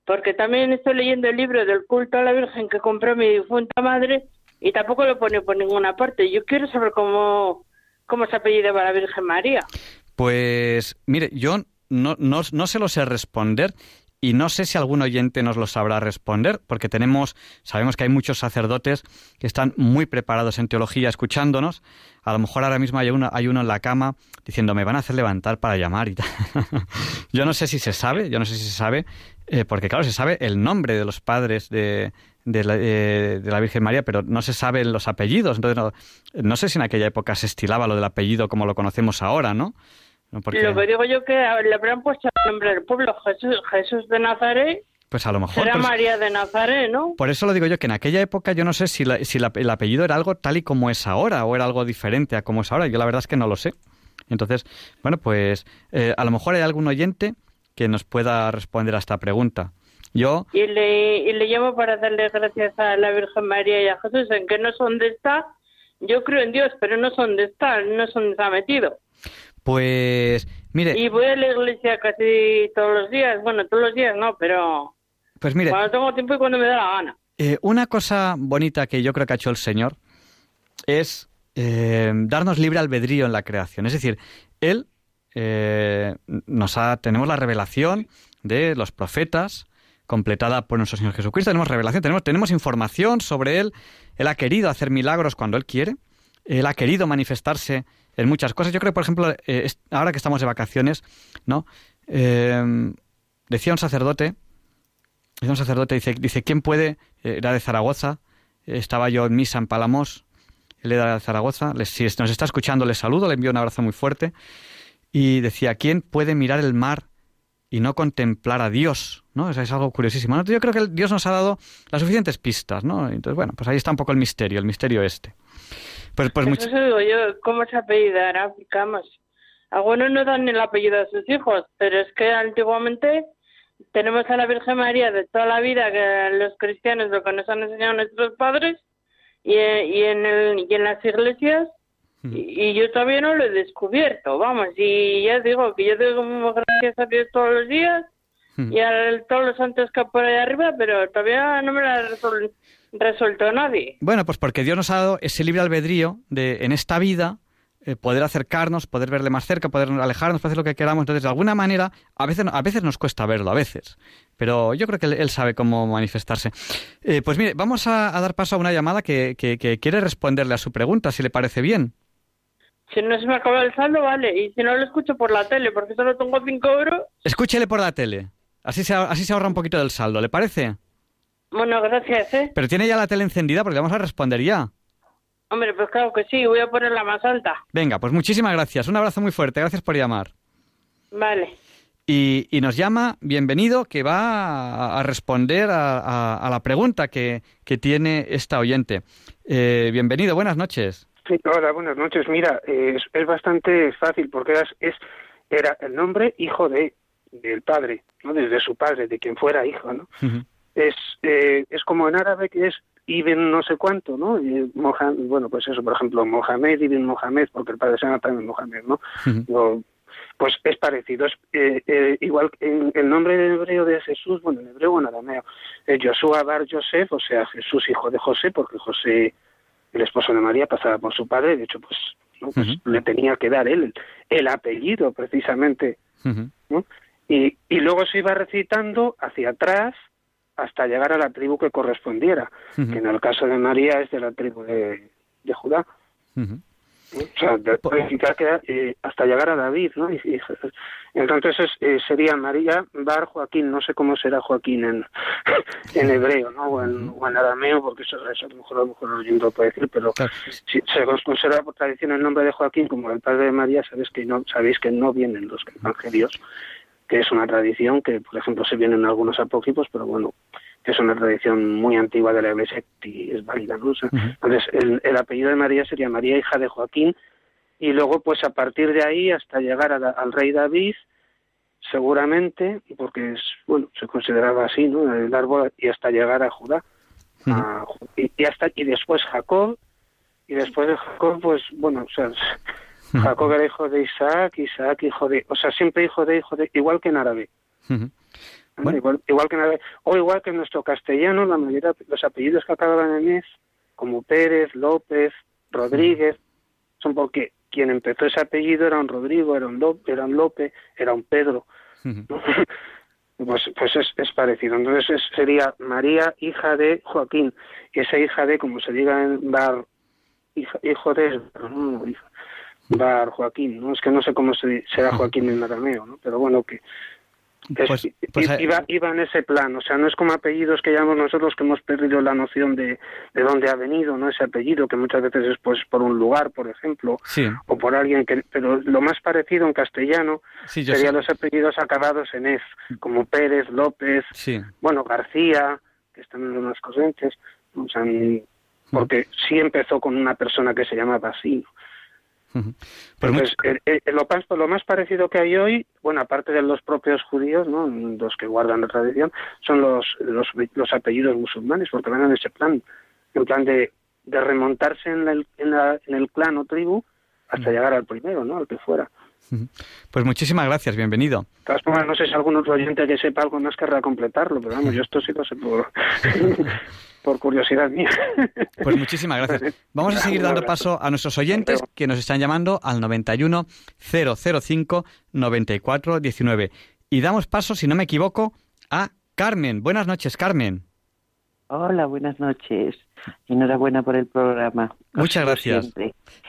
Porque también estoy leyendo el libro del culto a la Virgen que compró mi difunta madre y tampoco lo pone por ninguna parte. Yo quiero saber cómo, cómo se apellidaba la Virgen María. Pues mire, yo no, no, no se lo sé responder y no sé si algún oyente nos lo sabrá responder, porque tenemos, sabemos que hay muchos sacerdotes que están muy preparados en teología escuchándonos. A lo mejor ahora mismo hay uno, hay uno en la cama diciendo me van a hacer levantar para llamar y tal. yo no sé si se sabe, yo no sé si se sabe, eh, porque claro, se sabe el nombre de los padres de, de la, eh, de la Virgen María, pero no se saben los apellidos. Entonces, no, no sé si en aquella época se estilaba lo del apellido como lo conocemos ahora, ¿no? No, porque- Lo que digo yo que le habrán puesto el nombre del pueblo, Jesús, Jesús de Nazaret, pues a lo mejor. será María de Nazaret, ¿no? Por eso lo digo yo, que en aquella época yo no sé si, la- si la- el apellido era algo tal y como es ahora o era algo diferente a como es ahora. Yo la verdad es que no lo sé. Entonces, bueno, pues eh, a lo mejor hay algún oyente que nos pueda responder a esta pregunta. Yo, Y le, y le llamo para darle gracias a la Virgen María y a Jesús, en que no sé dónde está. Yo creo en Dios, pero no sé dónde está, no dónde se ha metido. Pues, mire, Y voy a la iglesia casi todos los días. Bueno, todos los días no, pero pues mire, cuando tengo tiempo y cuando me da la gana. Eh, una cosa bonita que yo creo que ha hecho el Señor es eh, darnos libre albedrío en la creación. Es decir, Él eh, nos ha, tenemos la revelación de los profetas completada por nuestro Señor Jesucristo. Tenemos revelación, tenemos, tenemos información sobre Él. Él ha querido hacer milagros cuando Él quiere. Él ha querido manifestarse en muchas cosas. Yo creo, por ejemplo, eh, ahora que estamos de vacaciones, ¿no? Eh, decía un sacerdote, Decía un sacerdote, dice, dice ¿quién puede? eh, Era de Zaragoza, eh, estaba yo en misa en Palamos, él era de Zaragoza, si nos está escuchando le saludo, le envío un abrazo muy fuerte, y decía, ¿quién puede mirar el mar y no contemplar a Dios? ¿no? Es algo curiosísimo. ¿no? Yo creo que Dios nos ha dado las suficientes pistas, ¿no? Entonces, bueno, pues ahí está un poco el misterio, el misterio este. Pues, pues Eso much- se digo yo, ¿cómo se apellidará? Algunos no dan el apellido a sus hijos, pero es que antiguamente tenemos a la Virgen María de toda la vida, que los cristianos lo que nos han enseñado nuestros padres, y, y, en, el, y en las iglesias, y, y yo todavía no lo he descubierto, vamos, y ya digo que yo digo gracias a Dios todos los días, y a todos los santos que hay por ahí arriba, pero todavía no me lo ha resol- resuelto nadie. Bueno, pues porque Dios nos ha dado ese libre albedrío de en esta vida eh, poder acercarnos, poder verle más cerca, poder alejarnos, poder hacer lo que queramos. Entonces, de alguna manera, a veces, a veces nos cuesta verlo, a veces. Pero yo creo que él, él sabe cómo manifestarse. Eh, pues mire, vamos a, a dar paso a una llamada que, que- que quiere responderle a su pregunta, si le parece bien. Si no se me acaba el saldo, vale. Y si no lo escucho por la tele, porque solo tengo 5 euros. Escúchele por la tele. Así se, así se ahorra un poquito del saldo, ¿le parece? Bueno, gracias, ¿eh? Pero tiene ya la tele encendida porque vamos a responder ya. Hombre, pues claro que sí, voy a ponerla más alta. Venga, pues muchísimas gracias. Un abrazo muy fuerte. Gracias por llamar. Vale. Y, y nos llama, bienvenido, que va a, a responder a, a- a la pregunta que, que tiene esta oyente. Eh, bienvenido, buenas noches. Sí, hola, buenas noches. Mira, eh, es, es bastante fácil porque era, es, era el nombre hijo de del padre, ¿no? Desde su padre, de quien fuera hijo, ¿no? Es, eh, es como en árabe que es Ibn no sé cuánto, ¿no? Y Moha- bueno, pues eso, por ejemplo, Mohamed, Ibn Mohamed, porque el padre se llama también Mohamed, ¿no? Pues es parecido, es eh, eh, igual que en el nombre en hebreo de Jesús, bueno, en hebreo o en arameo, Joshua Bar Joseph, o sea, Jesús hijo de José, porque José, el esposo de María, pasaba por su padre, de hecho, pues, ¿no? Pues le tenía que dar él el, el apellido, precisamente, ¿no? Y, y luego se iba recitando hacia atrás hasta llegar a la tribu que correspondiera, que en el caso de María es de la tribu de, de Judá. O sea, de- que, eh, hasta llegar a David, ¿no? Y, y- entonces es, eh, sería María Bar Joaquín, no sé cómo será Joaquín en, en hebreo, ¿no? O en, o en arameo, porque eso, eso a lo mejor, a lo mejor oyente lo puede decir, pero si se conserva por tradición el nombre de Joaquín como el padre de María, sabéis que no, sabéis que no vienen los evangelios, que es una tradición que, por ejemplo, se viene en algunos apócrifos, pero bueno, que es una tradición muy antigua de la Iglesia y es válida, ¿no? O sea, Entonces, el, el apellido de María sería María, hija de Joaquín, y luego, pues a partir de ahí, hasta llegar a al rey David, seguramente, porque es, bueno, se consideraba así, ¿no? El árbol, y hasta llegar a Judá. a y, y hasta y después Jacob, y después de Jacob, pues, bueno, o sea, Jacob era hijo de Isaac, Isaac hijo de, o sea, siempre hijo de, hijo de, igual que en árabe. ¿no? Igual, igual que en árabe. o igual que en nuestro castellano, la mayoría de los apellidos que acaban en es, como Pérez, López, Rodríguez, son porque quien empezó ese apellido era un Rodrigo, era un López, era un López, era un Pedro. Pues, pues es, es parecido. Entonces es- sería María, hija de Joaquín. Y esa hija de, como se diga en Bar, hija- hijo de, no, hija- Bar Joaquín, ¿no? Es que no sé cómo se, será Joaquín en arameo, ¿no? Pero bueno, que Es- Pues- pues, iba, iba en ese plan, o sea, no es como apellidos que llamamos nosotros que hemos perdido la noción de, de dónde ha venido, ¿no? Ese apellido que muchas veces es pues por un lugar, por ejemplo, Sí, o por alguien que, pero lo más parecido en castellano sí, serían los apellidos acabados en ez, como Pérez, López, Sí. bueno, García, que están en unas corrientes, o sea, mm, porque sí empezó con una persona que se llamaba así. ¿no? Ujú. Pues Entonces, eh, eh, lo, más, lo más parecido que hay hoy, bueno, aparte de los propios judíos, ¿no? los que guardan la tradición, son los, los, los apellidos musulmanes, porque van en ese plan, en plan de, de remontarse en el, en, la- en el clan o tribu hasta llegar al primero, ¿no? al que fuera. Pues muchísimas gracias, bienvenido. No sé si algún otro oyente que sepa algo más querrá completarlo, pero vamos, yo esto sí lo sé por, por curiosidad mía. Pues muchísimas gracias. Vamos a seguir dando paso a nuestros oyentes que nos están llamando al 91 005 94 19. Y damos paso, si no me equivoco, a Carmen. Buenas noches, Carmen. Hola, buenas noches. Enhorabuena por el programa. Muchas gracias.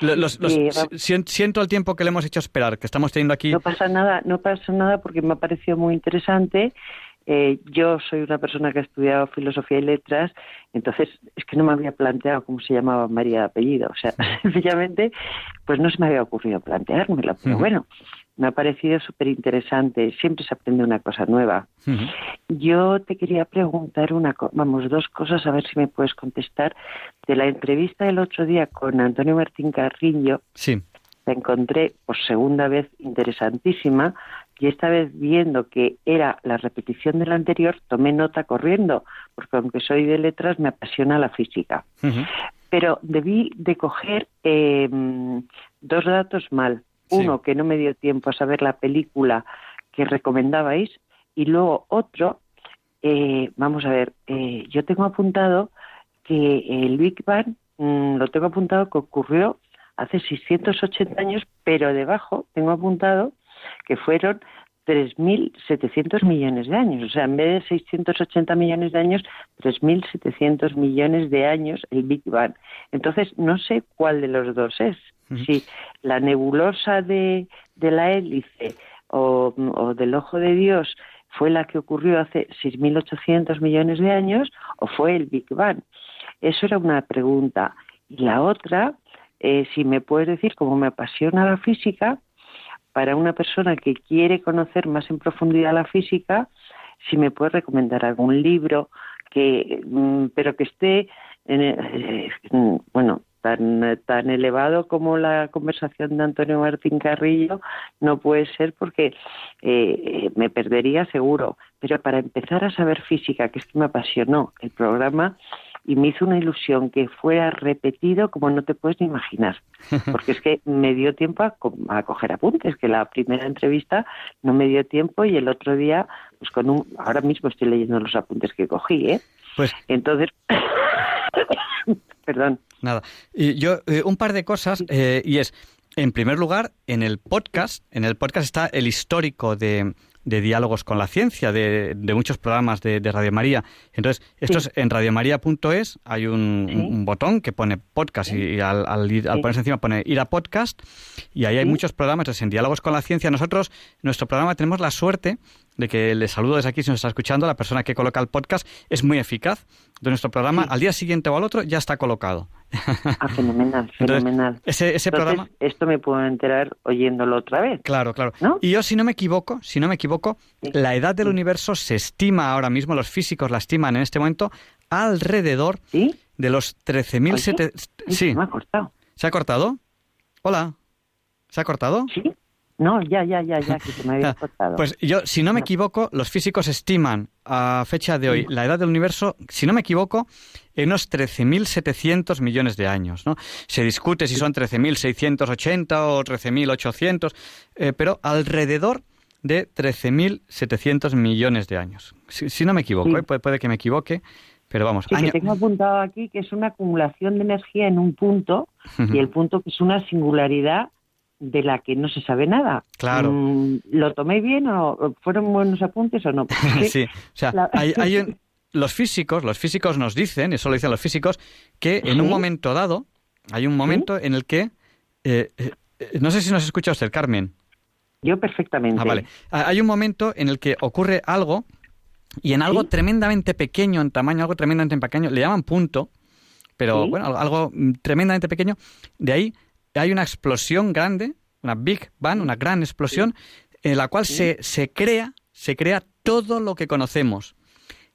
los- los- siento el tiempo que le hemos hecho esperar, que estamos teniendo aquí. No pasa nada, no pasa nada porque me ha parecido muy interesante. Eh, yo soy una persona que ha estudiado filosofía y letras, entonces es que no me había planteado cómo se llamaba María de apellido. O sea, sencillamente, pues no se me había ocurrido planteármelo. Pero bueno, me ha parecido súper interesante. Siempre se aprende una cosa nueva. Yo te quería preguntar una, vamos, dos cosas, a ver si me puedes contestar. De la entrevista del otro día con Antonio Martín Carrillo, Sí. la encontré por segunda vez interesantísima y esta vez viendo que era la repetición de la anterior, tomé nota corriendo, porque aunque soy de letras, me apasiona la física. Pero debí de coger eh, dos datos mal. Sí. Uno, que no me dio tiempo a saber la película que recomendabais, y luego otro, eh, vamos a ver, eh, yo tengo apuntado que el Big Bang mm, lo tengo apuntado que ocurrió hace 680 años, pero debajo tengo apuntado que fueron 3.700 millones de años. O sea, en vez de 680 millones de años, 3.700 millones de años el Big Bang. Entonces, no sé cuál de los dos es. Si la nebulosa de, de la hélice o, o del ojo de Dios fue la que ocurrió hace 6.800 millones de años o fue el Big Bang. Eso era una pregunta. Y la otra, eh, si me puedes decir, como me apasiona la física, para una persona que quiere conocer más en profundidad la física, si me puedes recomendar algún libro que, mm, pero que esté, en, eh, bueno, tan tan elevado como la conversación de Antonio Martín Carrillo no puede ser porque eh, me perdería seguro. Pero para empezar a saber física, que es que me apasionó el programa y me hizo una ilusión que fuera repetido como no te puedes ni imaginar. Porque es que me dio tiempo a, co- a coger apuntes, que la primera entrevista no me dio tiempo y el otro día, pues con un, ahora mismo estoy leyendo los apuntes que cogí, ¿eh? Pues Entonces, perdón, Nada. Y yo, eh, un par de cosas, eh, y es, en primer lugar, en el podcast, en el podcast está el histórico de, de diálogos con la ciencia, de, de muchos programas de, de Radio María. Entonces, esto Sí. es en radiomaria.es, hay un, Sí. un botón que pone podcast y, y al, al ir- al ponerse encima pone ir a podcast y ahí hay muchos programas. Entonces, en diálogos con la ciencia, nosotros, nuestro programa, tenemos la suerte de que le saludo desde aquí si nos está escuchando, la persona que coloca el podcast es muy eficaz. De nuestro programa, al día siguiente o al otro, ya está colocado. Ah, fenomenal, Entonces, fenomenal. Ese, ese Entonces, programa. esto me puedo enterar oyéndolo otra vez. Claro, claro. ¿no? Y yo, si no me equivoco, si no me equivoco, Sí. la edad del Sí. universo se estima ahora mismo, los físicos la estiman en este momento, alrededor ¿Sí? de los 13.700. Ay, Sí. Me ha cortado. ¿Se ha cortado? Hola. ¿Se ha cortado? ¿Sí? No, ya, ya, ya, ya, que se me había Ah, cortado. Pues yo, si no me equivoco, los físicos estiman a fecha de hoy la edad del universo, si no me equivoco, en unos 13.700 millones de años. ¿no? Se discute si son 13.680 o 13.800, eh, pero alrededor de 13.700 millones de años. Si, si no me equivoco, Sí. ¿eh? puede, puede que me equivoque, pero vamos. Sí, año- que tengo apuntado aquí que es una acumulación de energía en un punto y el punto que es una singularidad de la que no se sabe nada. Claro. Mm, ¿Lo tomé bien o fueron buenos apuntes o no? Porque Sí, o sea, la- hay, hay un- los físicos, los físicos nos dicen, eso lo dicen los físicos, que en un momento dado, hay un momento en el que, eh, eh, no sé si nos escucha usted, Carmen. Yo perfectamente. Ah, vale. Hay un momento en el que ocurre algo y en algo tremendamente pequeño en tamaño, algo tremendamente pequeño, le llaman punto, pero bueno, algo- algo mm, tremendamente pequeño, de ahí hay una explosión grande, una Big Bang, una gran explosión, en la cual se, se crea, se crea todo lo que conocemos.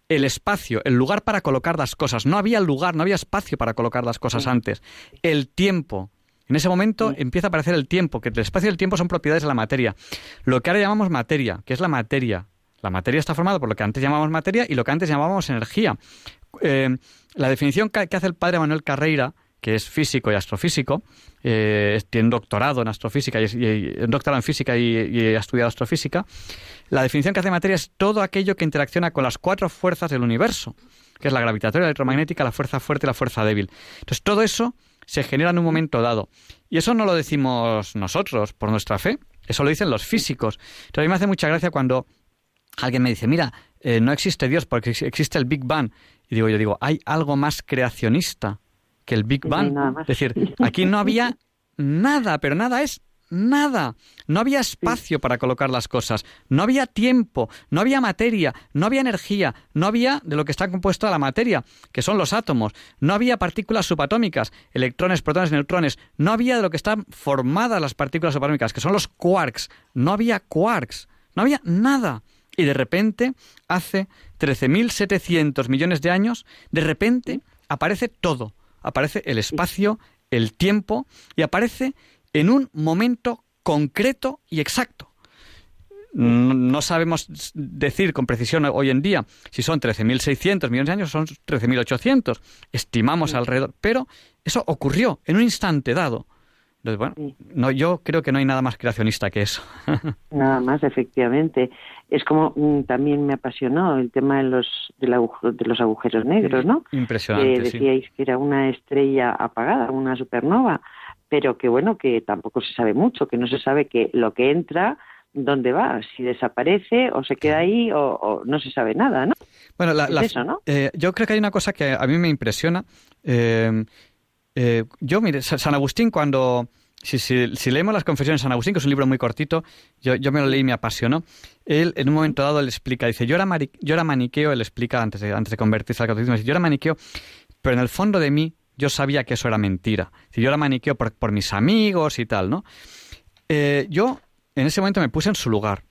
El espacio, el lugar para colocar las cosas. No había lugar, no había espacio para colocar las cosas antes. El tiempo. En ese momento empieza a aparecer el tiempo, que el espacio y el tiempo son propiedades de la materia. Lo que ahora llamamos materia, que es la materia. La materia está formada por lo que antes llamábamos materia y lo que antes llamábamos energía. Eh, la definición que, que hace el padre Manuel Carreira, que es físico y astrofísico, eh, tiene doctorado en astrofísica y, y- doctorado en física y, ha estudiado astrofísica. La definición que hace materia es todo aquello que interacciona con las cuatro fuerzas del universo, que es la gravitatoria, la electromagnética, la fuerza fuerte y la fuerza débil. Entonces, todo eso se genera en un momento dado. Y eso no lo decimos nosotros por nuestra fe, eso lo dicen los físicos. Entonces, a mí me hace mucha gracia cuando alguien me dice, mira, eh, no existe Dios porque ex- existe el Big Bang. Y digo, yo digo, hay algo más creacionista que el Big Bang. Es decir, aquí no había nada, pero nada es nada. No había espacio para colocar las cosas, no había tiempo, no había materia, no había energía, no había de lo que está compuesta la materia, que son los átomos, no había partículas subatómicas, electrones, protones, neutrones, no había de lo que están formadas las partículas subatómicas, que son los quarks, no había quarks, no había nada. Y de repente, hace 13.700 millones de años, de repente aparece todo. Aparece el espacio, el tiempo, y aparece en un momento concreto y exacto. No, no sabemos decir con precisión hoy en día si son 13.600 millones de años o son 13.800. Estimamos alrededor, pero eso ocurrió en un instante dado. Entonces, bueno, no, yo creo que no hay nada más creacionista que eso. Nada más, efectivamente. Es como mm, también me apasionó el tema de los, del aguj- de los agujeros negros, ¿no? Impresionante, Que sí. decíais que era una estrella apagada, una supernova, pero que bueno, que tampoco se sabe mucho, que no se sabe que lo que entra, dónde va, si desaparece o se queda ahí o, o no se sabe nada, ¿no? Bueno, la- Es la- eso, ¿no? eh, yo creo que hay una cosa que a mí me impresiona. Eh, eh, yo, mire, Sa- San Agustín, cuando. Si, si- si leemos las Confesiones de San Agustín, que es un libro muy cortito, yo, yo me lo leí y me apasionó. Él, en un momento dado, él explica, dice: Yo era, yo era maniqueo, él explica antes de, antes de convertirse al catolicismo, Yo era maniqueo, pero en el fondo de mí yo sabía que eso era mentira. Dice, yo era maniqueo por, por mis amigos y tal, ¿no? Eh, yo en ese momento me puse en su lugar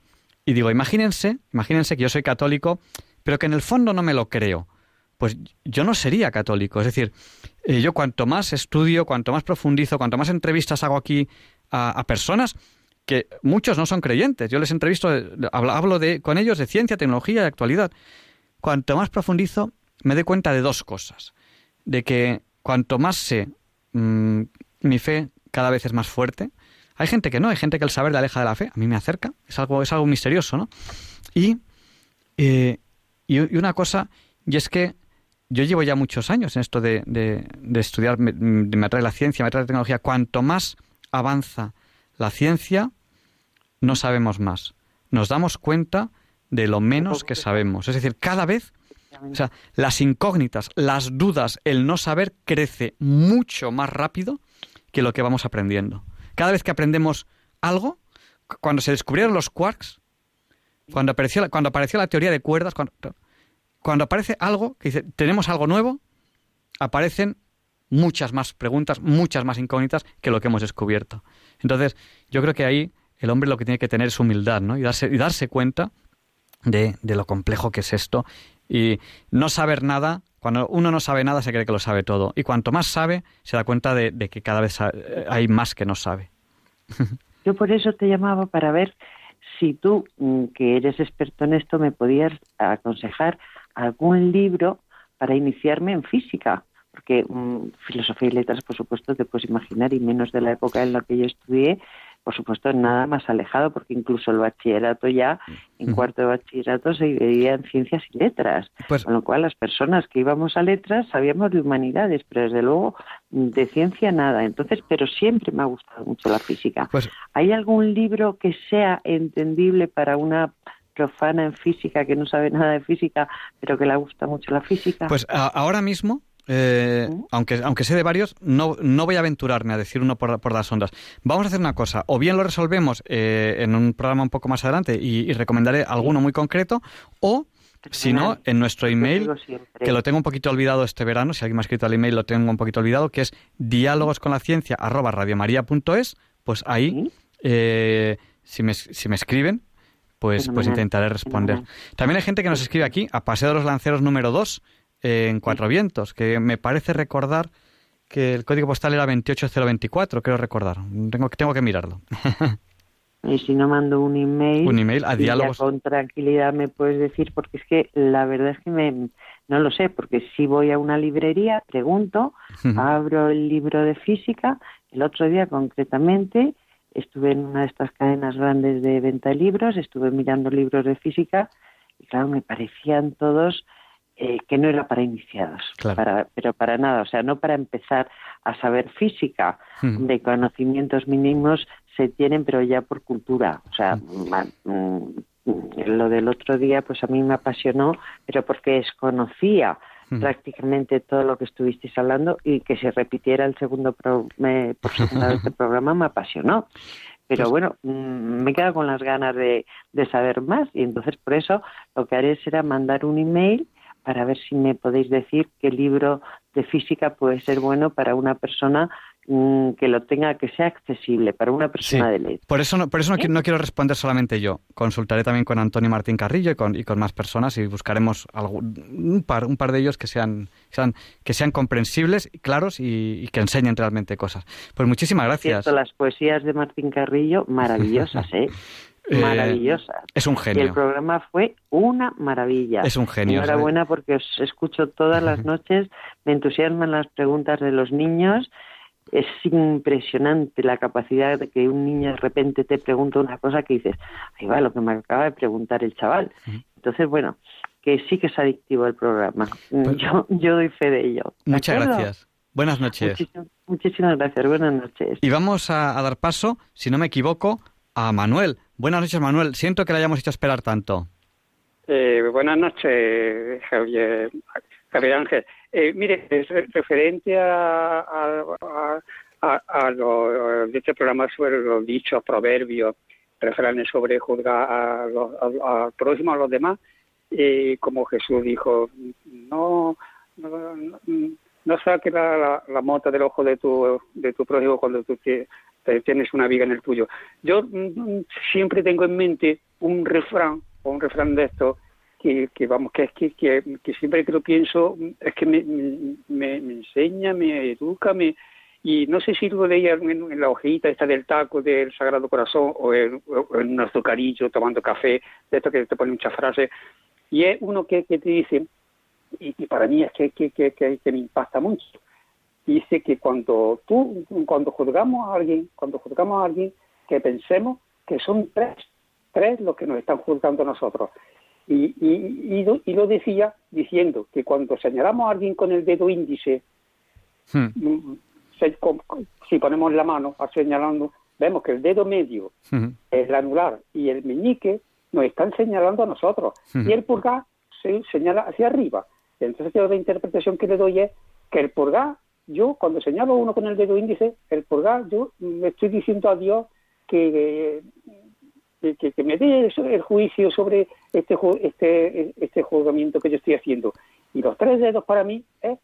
y digo, imagínense, imagínense que yo soy católico, pero que en el fondo no me lo creo. Pues yo no sería católico. Es decir, eh, yo cuanto más estudio, cuanto más profundizo, cuanto más entrevistas hago aquí a, personas que muchos no son creyentes. Yo les entrevisto, eh, hablo, hablo de, con ellos de ciencia, tecnología y actualidad. Cuanto más profundizo, me doy cuenta de dos cosas. De que cuanto más sé, mm, mi fe cada vez es más fuerte. Hay gente que no, hay gente que el saber le aleja de la fe. A mí me acerca. Es algo, es algo misterioso, ¿no? Y, eh, y, y una cosa, y es que yo llevo ya muchos años en esto de, de- de estudiar, me, atrae la ciencia, me atrae la tecnología. Cuanto más avanza la ciencia, no sabemos más. Nos damos cuenta de lo menos que sabemos. Es decir, cada vez, o sea, las incógnitas, las dudas, el no saber crece mucho más rápido que lo que vamos aprendiendo. Cada vez que aprendemos algo, cu- cuando se descubrieron los quarks, cuando apareció la, cuando apareció la teoría de cuerdas, cuando, cuando aparece algo que dice, tenemos algo nuevo, aparecen muchas más preguntas, muchas más incógnitas que lo que hemos descubierto. Entonces, yo creo que ahí el hombre lo que tiene que tener es humildad, ¿no? Y darse, y darse cuenta de, de lo complejo que es esto. Y no saber nada, cuando uno no sabe nada, se cree que lo sabe todo. Y cuanto más sabe, se da cuenta de, de que cada vez hay más que no sabe. Yo por eso te llamaba para ver si tú, mm, que eres experto en esto, me podías aconsejar algún libro para iniciarme en física. Porque mm, filosofía y letras, por supuesto, te puedes imaginar, y menos de la época en la que yo estudié, por supuesto, nada más alejado, porque incluso el bachillerato ya, en cuarto de bachillerato, se dividía en ciencias y letras. Pues Con lo cual, las personas que íbamos a letras sabíamos de humanidades, pero desde luego de ciencia nada. Entonces, pero siempre me ha gustado mucho la física. Pues ¿Hay algún libro que sea entendible para una profana en física que no sabe nada de física, pero que le gusta mucho la física? Pues a- ahora mismo, eh, aunque, aunque sé de varios, no, no voy a aventurarme a decir uno por, por las ondas. Vamos a hacer una cosa, o bien lo resolvemos eh, en un programa un poco más adelante y, y recomendaré alguno muy concreto, o si no, en nuestro email, que lo tengo un poquito olvidado este verano, si alguien me ha escrito al email lo tengo un poquito olvidado, que es diálogos con la ciencia arroba radiomaria.es, pues ahí, eh, si, me, si me escriben, pues, pues intentaré responder. También hay gente que nos escribe aquí, a Paseo de los Lanceros número 2, en Cuatro Vientos, que me parece recordar que el código postal era 28024, creo recordar. Tengo, tengo que mirarlo. Y si no mando un email, un email a ya diálogos. con tranquilidad me puedes decir, porque es que la verdad es que me, no lo sé, porque si voy a una librería, pregunto, abro el libro de física, el otro día concretamente estuve en una de estas cadenas grandes de venta de libros, estuve mirando libros de física y claro, me parecían todos eh, que no era para iniciados, Claro. para, pero para nada, o sea, no para empezar a saber física, de conocimientos mínimos se tienen, pero ya por cultura. O sea, mm, lo del otro día, pues a mí me apasionó, pero porque desconocía Prácticamente todo lo que estuvisteis hablando y que se repitiera el segundo pro- me- por segunda vez el programa me apasionó. Pero Pues- bueno, mm, me quedo con las ganas de, de saber más y entonces por eso lo que haré será mandar un email para ver si me podéis decir qué libro de física puede ser bueno para una persona mm, que lo tenga, que sea accesible, para una persona Sí. de ley. Por eso no, por eso no, qui- no quiero responder solamente yo. Consultaré también con Antonio Martín Carrillo y con, y con más personas y buscaremos un, par, un par de ellos que sean, sean- que sean comprensibles, claros y, y que enseñen realmente cosas. Pues muchísimas gracias. Cierto, las poesías de Martín Carrillo, maravillosas, ¿eh? Eh, Maravillosas. es un Y el genio. programa fue una maravilla. Es un genio, Enhorabuena porque os escucho todas las noches, me entusiasman las preguntas de los niños. Es impresionante la capacidad de que un niño de repente te pregunta una cosa que dices, ahí va lo que me acaba de preguntar el chaval. Entonces, bueno, que sí que es adictivo el programa. Yo, yo doy fe de ello. ¿De Pues Muchas acuerdo? gracias. Buenas noches. Muchísimas, muchísimas gracias. Buenas noches. Y vamos a, a dar paso, si no me equivoco, a Manuel. Buenas noches, Manuel. Siento que le hayamos hecho esperar tanto. Eh, buenas noches, Javier, Javier Ángel. Eh, mire, es re- referente a, a, a- lo de este programa sobre los dichos, proverbios, refranes sobre juzgar al prójimo, a los demás, eh, como Jesús dijo, no, no, no, no saques la, la, la mota del ojo de tu, de tu prójimo cuando tú te- tienes una viga en el tuyo. Yo mm, siempre tengo en mente un refrán, o un refrán de esto, que, vamos, que es que, que, siempre que lo pienso, es que me, me, me enseña, me educa, me, y no sé si lo leía en, la hojita esta del taco del Sagrado Corazón o en, un azucarillo tomando café, de esto que te pone muchas frases, y es uno que, que te dice, y, para mí es que, que, que, que- me impacta mucho, dice que cuando tú, cuando juzgamos a alguien, cuando juzgamos a alguien, que pensemos que son tres, tres los que nos están juzgando nosotros. Y, y, y, lo, y lo decía diciendo que cuando señalamos a alguien con el dedo índice, Hmm. mm, se- con- con- si ponemos la mano a señalando, vemos que el dedo medio, Ujú. el anular y el meñique nos están señalando a nosotros. Ujú. Y el pulgar se señala hacia arriba. Entonces yo la interpretación que le doy es que el pulgar, yo cuando señalo a uno con el dedo índice, el pulgar, yo le estoy diciendo a Dios que, que, que- que me dé eso- el juicio sobre este, este, este juzgamiento que yo estoy haciendo. Y los tres dedos para mí es,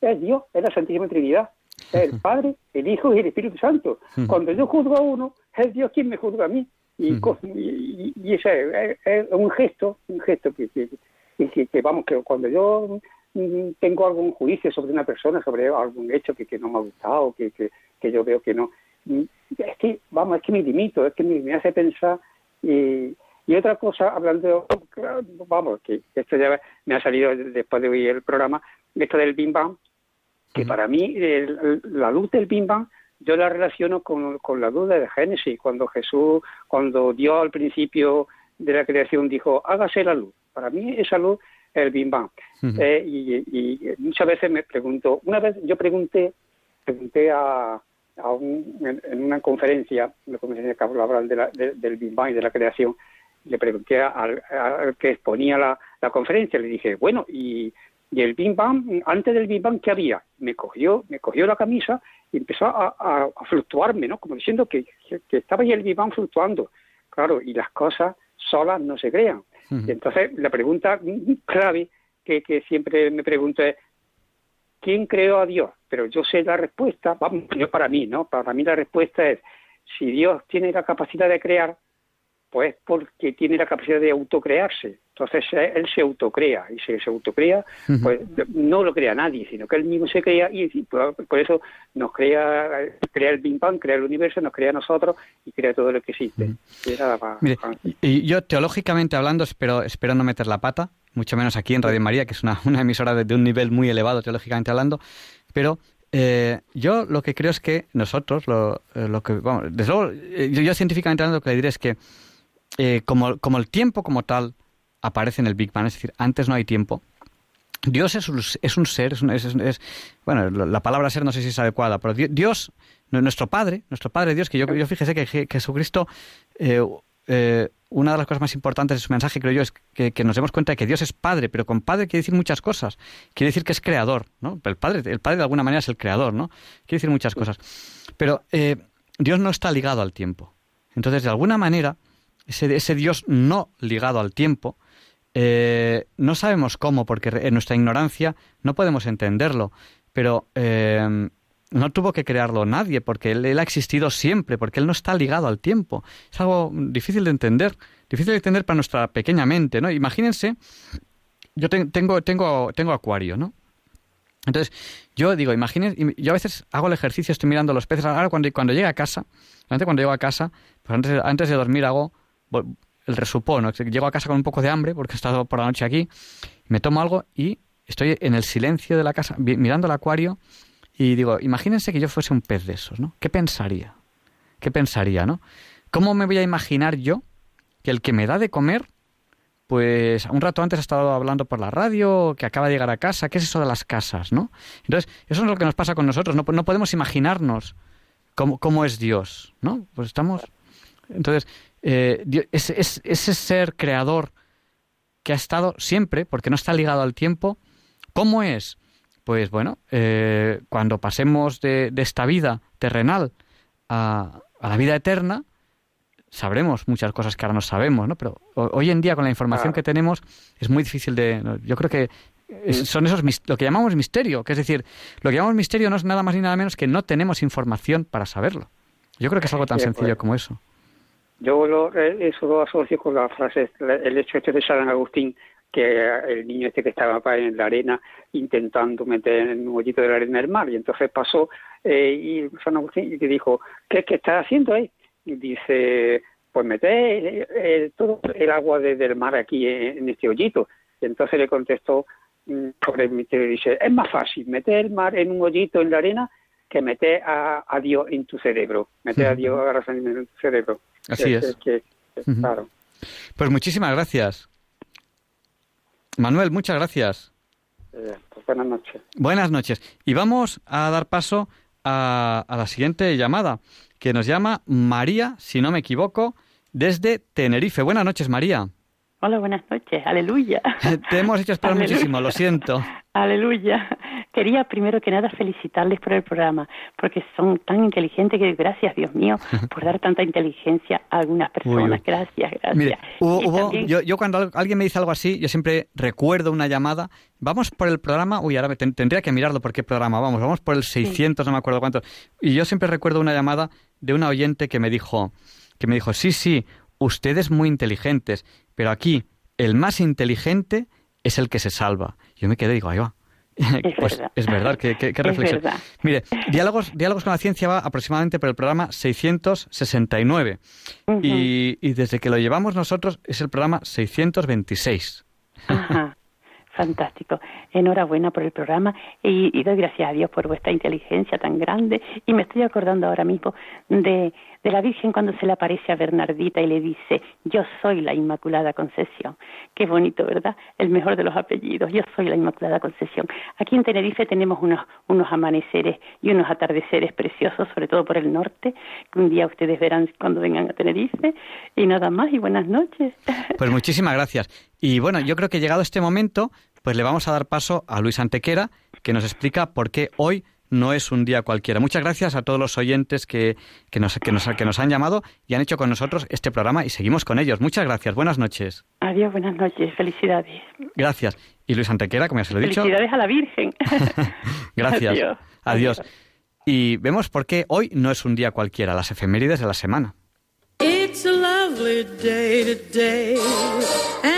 es Dios, es la Santísima Trinidad. Es el Padre, el Hijo y el Espíritu Santo. Cuando yo juzgo a uno, es Dios quien me juzga a mí. Y, y, ese es, es un gesto, un gesto que, que, que- que- que, vamos, que cuando yo mm, tengo algún juicio sobre una persona, sobre algún hecho que, que no me ha gustado, que, que, que yo veo que no, mm, es que, vamos, es que me limito, es que me, me hace pensar. Y, y otra cosa, hablando, vamos, que esto ya me ha salido después de oír el programa, esto del Big Bang, que para mí el- la luz del Big Bang yo la relaciono con, con la luz de Génesis, cuando Jesús, cuando Dios al principio de la creación dijo, hágase la luz. Para mí esa luz es el Big Bang. Eh, y, y muchas veces me pregunto, una vez yo pregunté, pregunté a, a un- en, en una conferencia, una conferencia que hablaba de la- de- del Big Bang y de la creación, le pregunté al, al que exponía la, la conferencia, le dije, bueno, y Y el Big Bang, antes del Big Bang, ¿qué había? Me cogió, me cogió la camisa y empezó a, a, fluctuarme, ¿no? Como diciendo que, que, estaba ahí el Big Bang fluctuando. Claro, y las cosas solas no se crean. y entonces, la pregunta clave que, que siempre me pregunto es, ¿quién creó a Dios? Pero yo sé la respuesta, vamos, yo para mí, ¿no? Para mí la respuesta es, si Dios tiene la capacidad de crear, pues porque tiene la capacidad de autocrearse. Entonces eh, él se autocrea y si se autocrea, pues no lo crea nadie, sino que él mismo se crea y por, eso nos crea, crea el Big Bang, crea el universo, nos crea a nosotros y crea todo lo que existe. y yo teológicamente hablando, espero, espero no meter la pata, mucho menos aquí en Radio María, que es una, emisora de, un nivel muy elevado teológicamente hablando, pero eh, yo lo que creo es que nosotros, lo, eh, lo que, vamos, desde luego, yo, científicamente hablando, lo que le diré es que eh, como, como, el tiempo como tal aparece en el Big Bang, es decir, antes no hay tiempo, Dios es un, es un ser, es, bueno, la palabra ser no sé si es adecuada, pero Dios, nuestro Padre, nuestro Padre Dios, que yo, yo fíjese que, Jesucristo, eh, eh, una de las cosas más importantes de su mensaje, creo yo, es que, nos demos cuenta de que Dios es Padre, pero con Padre quiere decir muchas cosas. Quiere decir que es creador, ¿no? El Padre, el padre de alguna manera es el creador, ¿no? Quiere decir muchas cosas. Pero Dios no está ligado al tiempo. Entonces, de alguna manera, ese, ese Dios no ligado al tiempo, eh, no sabemos cómo, porque en nuestra ignorancia no podemos entenderlo, pero eh, no tuvo que crearlo nadie, porque él, ha existido siempre, porque él no está ligado al tiempo. Es algo difícil de entender, difícil de entender para nuestra pequeña mente, ¿no? Imagínense, yo tengo, tengo, tengo acuario, ¿no? Entonces, yo digo, imagínense, yo a veces hago el ejercicio, estoy mirando los peces, ahora cuando, cuando llegue a casa, antes cuando llego a casa, pues antes, antes de dormir hago el resupón, ¿no? llego a casa con un poco de hambre porque he estado por la noche aquí, me tomo algo y estoy en el silencio de la casa mirando el acuario y digo, imagínense que yo fuese un pez de esos, ¿no? ¿Qué pensaría? ¿Qué pensaría, no? ¿Cómo me voy a imaginar yo que el que me da de comer, pues un rato antes ha estado hablando por la radio, que acaba de llegar a casa, ¿qué es eso de las casas, no? Entonces, eso es lo que nos pasa con nosotros, no, no podemos imaginarnos cómo, cómo es Dios, ¿no? Pues estamos... Entonces, eh, ese, ser creador que ha estado siempre, porque no está ligado al tiempo, ¿cómo es? Pues bueno, eh, cuando pasemos de, esta vida terrenal a, la vida eterna, sabremos muchas cosas que ahora no sabemos, ¿no? Pero hoy en día, con la información que tenemos, es muy difícil de... Yo creo que son esos lo que llamamos misterio, que es decir, lo que llamamos misterio no es nada más ni nada menos que no tenemos información para saberlo. Yo creo que es algo tan sencillo como eso. Yo lo, eh, eso lo asocio con la frase, el hecho este de San Agustín, que el niño este que estaba en la arena intentando meter en un hoyito de la arena el mar, y entonces pasó eh, y San Agustín y dijo, ¿qué, qué estás haciendo ahí? Y dice, pues meter eh, todo el agua del mar aquí en, este hoyito. Y entonces le contestó mm, por el misterio, dice, es más fácil meter el mar en un hoyito en la arena que meter a, a Dios en tu cerebro, meter a Dios a en tu cerebro. Así es. Claro. Pues muchísimas gracias. Manuel, muchas gracias. Eh, pues buenas noches. Buenas noches. Y vamos a dar paso a, a la siguiente llamada, que nos llama María, si no me equivoco, desde Tenerife. Buenas noches, María. Hola, buenas noches. Aleluya. Te hemos hecho esperar muchísimo, lo siento. Aleluya. Quería primero que nada felicitarles por el programa, porque son tan inteligentes que gracias, Dios mío, por dar tanta inteligencia a algunas personas. Gracias, gracias. yo, cuando alguien me dice algo así, yo siempre recuerdo una llamada. Vamos por el programa, uy, ahora tendría que mirarlo por qué programa vamos. Vamos por el 600, no me acuerdo cuánto. Y yo siempre recuerdo una llamada de una oyente que me dijo, que me dijo, sí, sí, ustedes muy inteligentes, pero aquí el más inteligente es el que se salva. Yo me quedé y digo, ahí va. Es pues verdad. es verdad, qué, reflexión. Mire, diálogos, diálogos con la ciencia va aproximadamente por el programa 669 y, y desde que lo llevamos nosotros es el programa 626. Ajá. Fantástico. Enhorabuena por el programa y, y, doy gracias a Dios por vuestra inteligencia tan grande. Y me estoy acordando ahora mismo de, de la Virgen cuando se le aparece a Bernardita y le dice, yo soy la Inmaculada Concesión. Qué bonito, ¿verdad? El mejor de los apellidos, yo soy la Inmaculada Concesión. Aquí en Tenerife tenemos unos, unos amaneceres y unos atardeceres preciosos, sobre todo por el norte, que un día ustedes verán cuando vengan a Tenerife. Y nada más, y buenas noches. Pues muchísimas gracias. Y bueno, yo creo que llegado este momento, pues le vamos a dar paso a Luis Antequera, que nos explica por qué hoy no es un día cualquiera. Muchas gracias a todos los oyentes que, que, nos, que, nos, que nos han llamado y han hecho con nosotros este programa y seguimos con ellos. Muchas gracias. Buenas noches. Adiós, buenas noches. Felicidades. Gracias. Y Luis Antequera, como ya se lo he dicho. Felicidades a la Virgen. gracias. Adiós. Adiós. Y vemos por qué hoy no es un día cualquiera, las efemérides de la semana. It's a lovely day today, and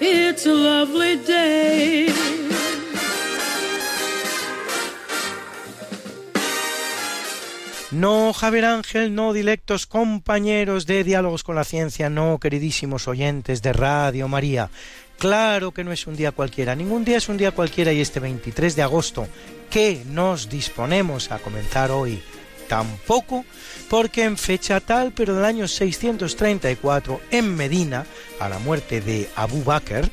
it's a lovely day. No, Javier Ángel, no, directos compañeros de Diálogos con la Ciencia, no, queridísimos oyentes de Radio María. Claro que no es un día cualquiera, ningún día es un día cualquiera y este 23 de agosto, que nos disponemos a comenzar hoy, tampoco, porque en fecha tal, pero del año 634, en Medina, a la muerte de Abu Bakr,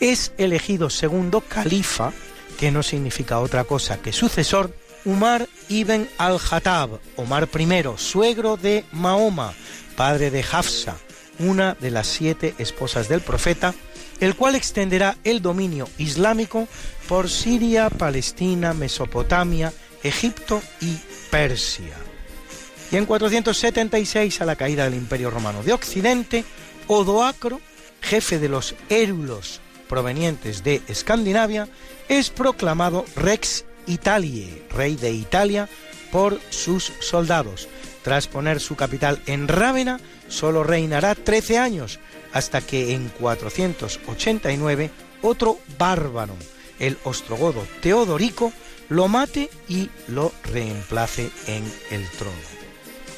es elegido segundo califa, que no significa otra cosa que sucesor, Umar ibn al-Hattab, Omar I, suegro de Mahoma, padre de Hafsa, una de las siete esposas del profeta, el cual extenderá el dominio islámico por Siria, Palestina, Mesopotamia, Egipto y Persia. Y en 476, a la caída del Imperio Romano de Occidente, Odoacro, jefe de los érulos provenientes de Escandinavia, es proclamado Rex Italiae, rey de Italia, por sus soldados. Tras poner su capital en Rávena, solo reinará 13 años, hasta que en 489 otro bárbaro, el ostrogodo Teodorico, lo mate y lo reemplace en el trono.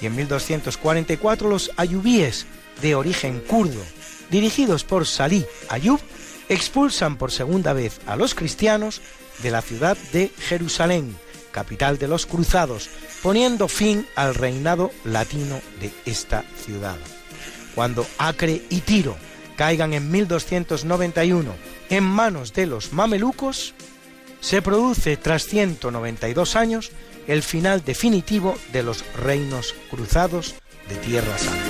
Y en 1244 los ayubíes, de origen kurdo, dirigidos por Salih Ayub, expulsan por segunda vez a los cristianos de la ciudad de Jerusalén, capital de los cruzados, poniendo fin al reinado latino de esta ciudad. Cuando Acre y Tiro caigan en 1291 en manos de los mamelucos, se produce tras 192 años el final definitivo de los reinos cruzados de Tierra Santa.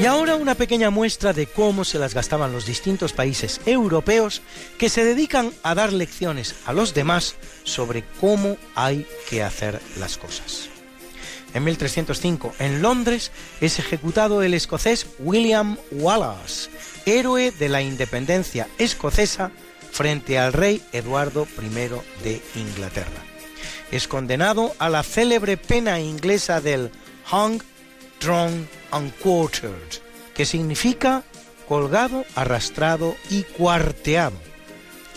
Y ahora una pequeña muestra de cómo se las gastaban los distintos países europeos que se dedican a dar lecciones a los demás sobre cómo hay que hacer las cosas. En 1305, en Londres, es ejecutado el escocés William Wallace, héroe de la independencia escocesa frente al rey Eduardo I de Inglaterra. Es condenado a la célebre pena inglesa del hung, drawn and quartered, que significa colgado, arrastrado y cuarteado.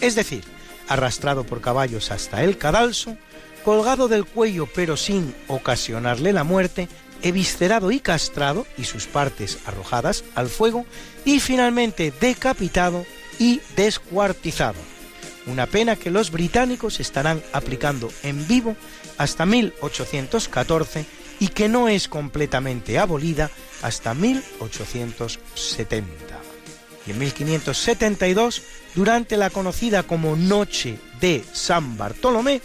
Es decir, arrastrado por caballos hasta el cadalso, colgado del cuello pero sin ocasionarle la muerte, eviscerado y castrado y sus partes arrojadas al fuego, y finalmente decapitado y descuartizado. Una pena que los británicos estarán aplicando en vivo hasta 1814 y que no es completamente abolida hasta 1870. Y en 1572, durante la conocida como Noche de San Bartolomé,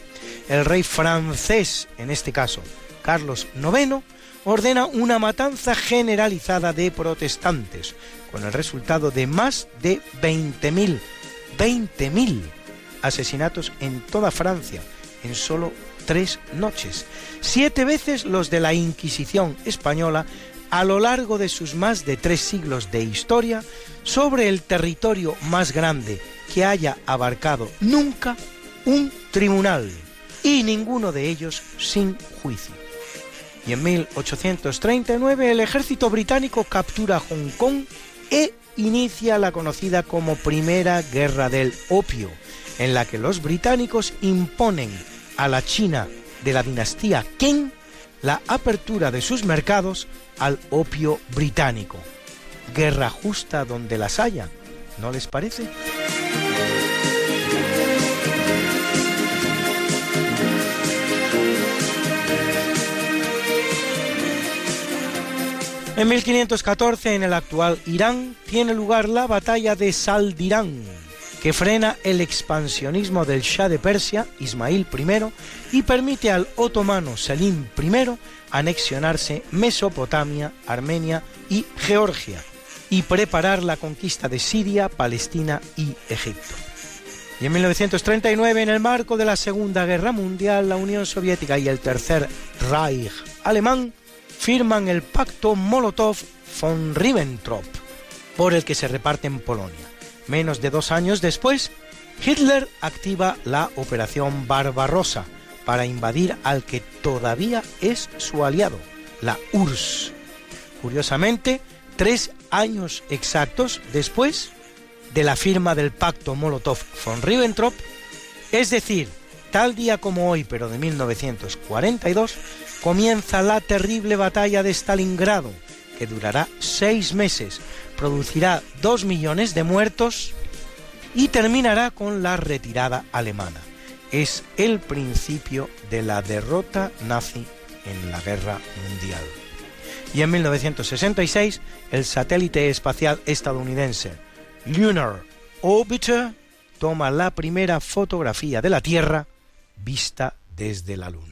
el rey francés, en este caso Carlos IX, ordena una matanza generalizada de protestantes, con el resultado de más de 20.000, 20.000 asesinatos en toda Francia en solo tres noches, siete veces los de la Inquisición española a lo largo de sus más de tres siglos de historia sobre el territorio más grande que haya abarcado nunca un tribunal, y ninguno de ellos sin juicio. Y en 1839 el ejército británico captura Hong Kong e inicia la conocida como Primera Guerra del Opio, en la que los británicos imponen a la China de la dinastía Qing la apertura de sus mercados al opio británico. Guerra justa donde las haya, ¿no les parece? En 1514, en el actual Irán, tiene lugar la batalla de Saldirán, que frena el expansionismo del Shah de Persia, Ismail I, y permite al otomano Selim I anexionarse Mesopotamia, Armenia y Georgia, y preparar la conquista de Siria, Palestina y Egipto. Y en 1939, en el marco de la Segunda Guerra Mundial, la Unión Soviética y el Tercer Reich alemán firman el pacto Molotov-von Ribbentrop, por el que se reparten Polonia. Menos de dos años después, Hitler activa la Operación Barbarossa para invadir al que todavía es su aliado, la URSS. Curiosamente, tres años exactos después de la firma del pacto Molotov-von Ribbentrop, es decir, tal día como hoy, pero de 1942, comienza la terrible batalla de Stalingrado, que durará seis meses, producirá dos millones de muertos y terminará con la retirada alemana. Es el principio de la derrota nazi en la guerra mundial. Y en 1966, el satélite espacial estadounidense Lunar Orbiter toma la primera fotografía de la Tierra vista desde la Luna.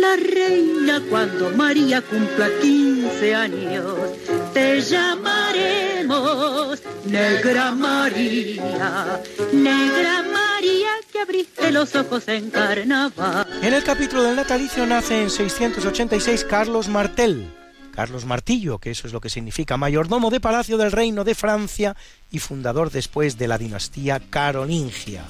la reina cuando María cumpla 15 años. Te llamaremos Negra María, Negra María que abriste los ojos en carnaval. En el capítulo del natalicio nace en 686 Carlos Martel. Carlos Martillo, que eso es lo que significa mayordomo de Palacio del Reino de Francia y fundador después de la dinastía carolingia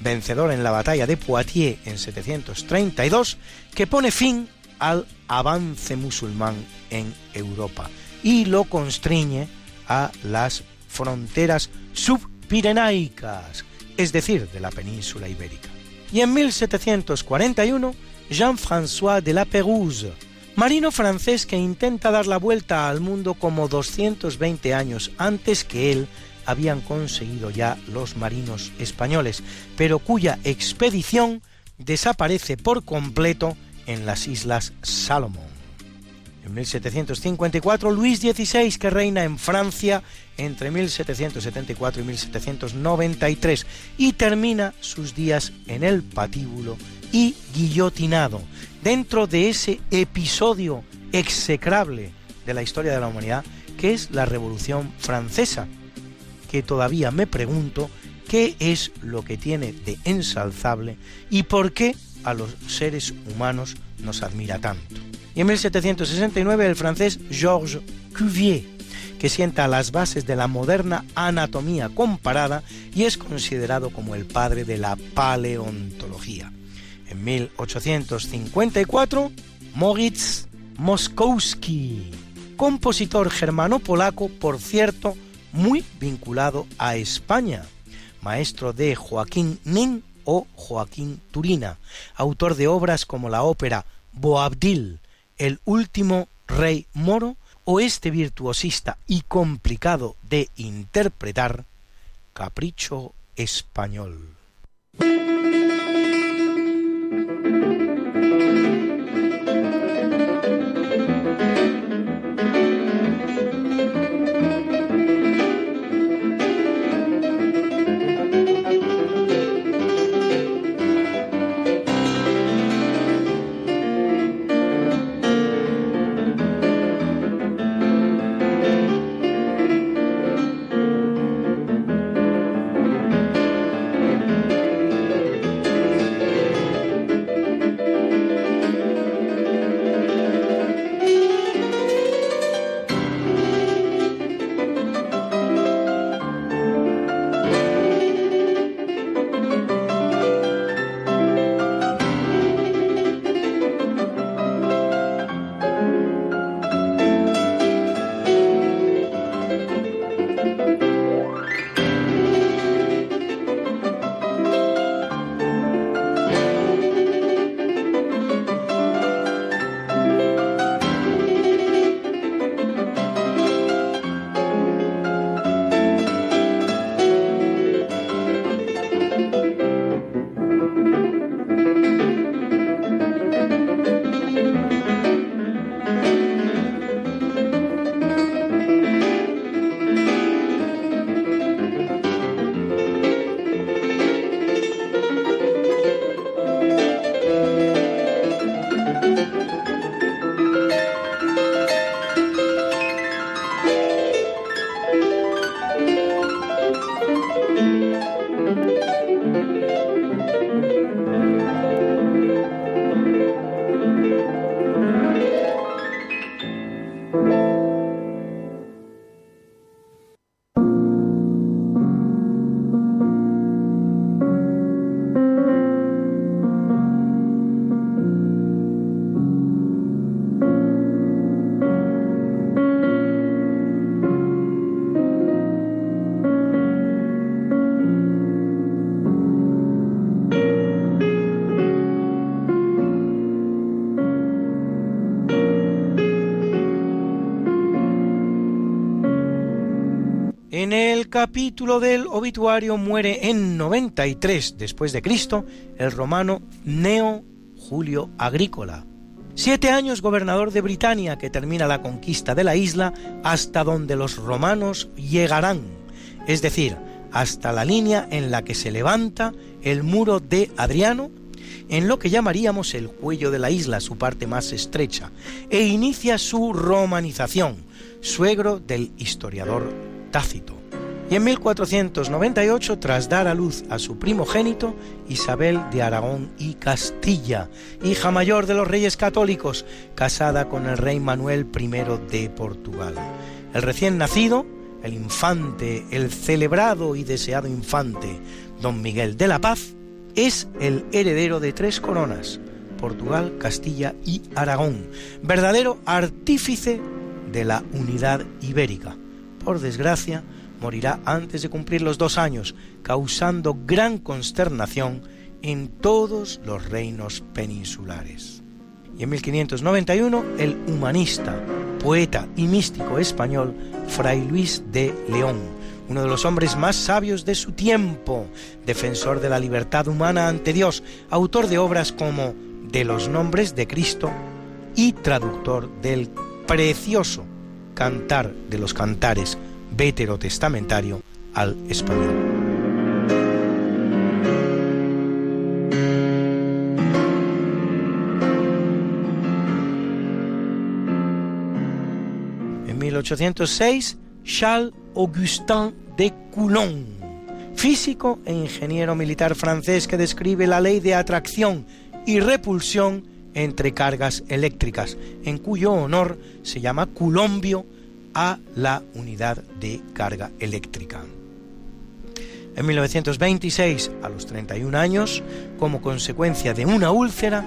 vencedor en la batalla de Poitiers en 732, que pone fin al avance musulmán en Europa y lo constriñe a las fronteras subpirenaicas, es decir, de la península ibérica. Y en 1741, Jean-François de la Pérouse, marino francés que intenta dar la vuelta al mundo como 220 años antes que él habían conseguido ya los marinos españoles, pero cuya expedición desaparece por completo en las Islas Salomón. En 1754, Luis XVI, que reina en Francia entre 1774 y 1793, y termina sus días en el patíbulo y guillotinado, dentro de ese episodio execrable de la historia de la humanidad, que es la Revolución Francesa, que todavía me pregunto qué es lo que tiene de ensalzable y por qué a los seres humanos nos admira tanto. Y en 1769 el francés Georges Cuvier, que sienta las bases de la moderna anatomía comparada y es considerado como el padre de la paleontología. En 1854, Moritz Moskowski, compositor germano-polaco, por cierto, muy vinculado a España, maestro de Joaquín Nin o Joaquín Turina, autor de obras como la ópera Boabdil, El último rey moro, o este virtuosista y complicado de interpretar, Capricho español. Capítulo del obituario muere en 93 después de el romano Neo Julio Agrícola. Siete años gobernador de Britania que termina la conquista de la isla hasta donde los romanos llegarán, es decir, hasta la línea en la que se levanta el muro de Adriano, en lo que llamaríamos el cuello de la isla, su parte más estrecha, e inicia su romanización, suegro del historiador Tácito. Y en 1498, tras dar a luz a su primogénito, Isabel de Aragón y Castilla, hija mayor de los reyes católicos, casada con el rey Manuel I de Portugal. El recién nacido, el infante, el celebrado y deseado infante, don Miguel de la Paz, es el heredero de tres coronas, Portugal, Castilla y Aragón, verdadero artífice de la unidad ibérica. Por desgracia, morirá antes de cumplir los dos años, causando gran consternación en todos los reinos peninsulares. Y en 1591, el humanista, poeta y místico español Fray Luis de León, uno de los hombres más sabios de su tiempo, defensor de la libertad humana ante Dios, autor de obras como De los nombres de Cristo y traductor del precioso Cantar de los Cantares veterotestamentario al español. En 1806, Charles Augustin de Coulomb, físico e ingeniero militar francés que describe la ley de atracción y repulsión entre cargas eléctricas, en cuyo honor se llama Coulombio a la unidad de carga eléctrica. En 1926, a los 31 años, como consecuencia de una úlcera,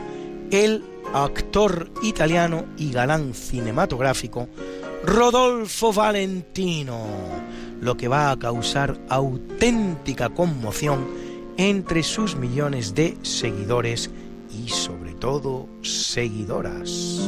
el actor italiano y galán cinematográfico Rodolfo Valentino, lo que va a causar auténtica conmoción entre sus millones de seguidores y sobre todo seguidoras.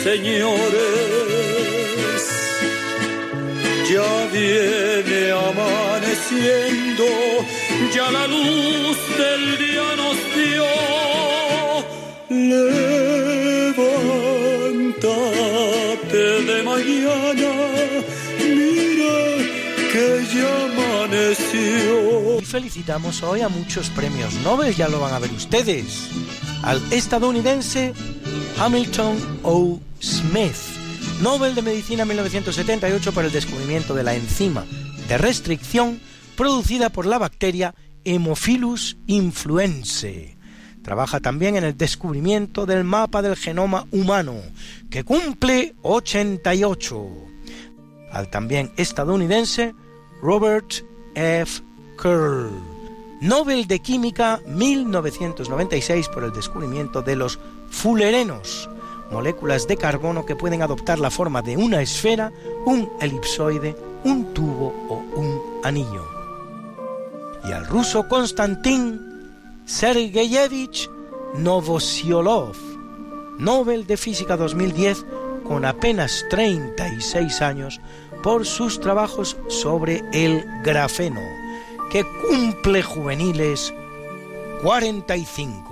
ruiseñores. Ya viene amaneciendo, ya la luz del día nos dio. Levántate de mañana, mira que ya amaneció. Y felicitamos hoy a muchos premios Nobel, ya lo van a ver ustedes. Al estadounidense Hamilton O. Smith, Nobel de Medicina 1978 por el descubrimiento de la enzima de restricción producida por la bacteria Hemophilus influenzae. Trabaja también en el descubrimiento del mapa del genoma humano, que cumple 88. Al también estadounidense Robert F. Curl, Nobel de Química 1996 por el descubrimiento de los fulerenos, moléculas de carbono que pueden adoptar la forma de una esfera, un elipsoide, un tubo o un anillo. Y al ruso Konstantin Sergeyevich Novosiolov, Nobel de Física 2010, con apenas 36 años, por sus trabajos sobre el grafeno, que cumple juveniles 45.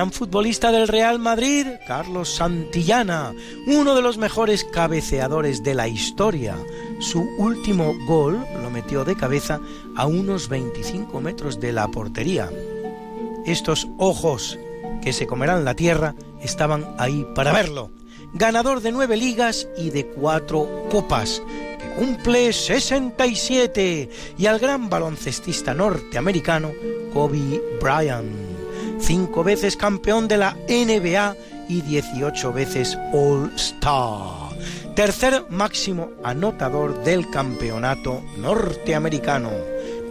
Gran futbolista del Real Madrid, Carlos Santillana, uno de los mejores cabeceadores de la historia. Su último gol lo metió de cabeza a unos 25 metros de la portería. Estos ojos que se comerán la tierra estaban ahí para verlo. Ganador de nueve ligas y de cuatro copas, cumple 67, y al gran baloncestista norteamericano Kobe Bryant, cinco veces campeón de la NBA y 18 veces All Star. Tercer máximo anotador del campeonato norteamericano.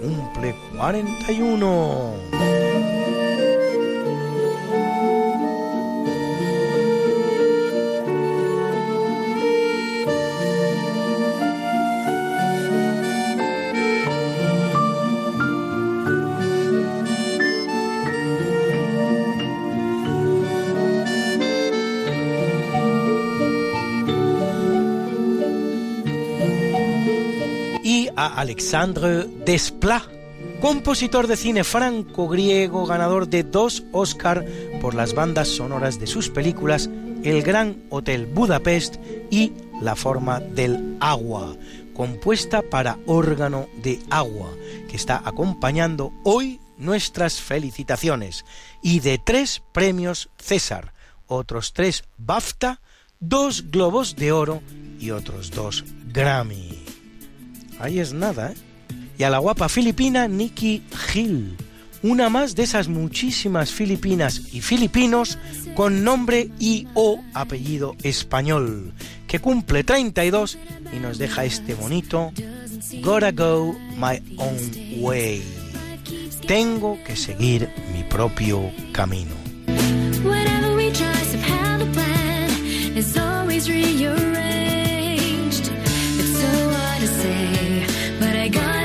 Cumple 41. Alexandre Desplat, compositor de cine franco-griego, ganador de dos Oscar por las bandas sonoras de sus películas El Gran Hotel Budapest y La Forma del Agua, compuesta para órgano de agua, que está acompañando hoy nuestras felicitaciones, y de tres premios César, otros tres BAFTA, dos Globos de Oro y otros dos Grammy. Ahí es nada, ¿eh? Y a la guapa filipina Nikki Hill, una más de esas muchísimas filipinas y filipinos con nombre y o apellido español, que cumple 32 y nos deja este bonito Gotta Go My Own Way. Tengo que seguir mi propio camino. Say, but I gotta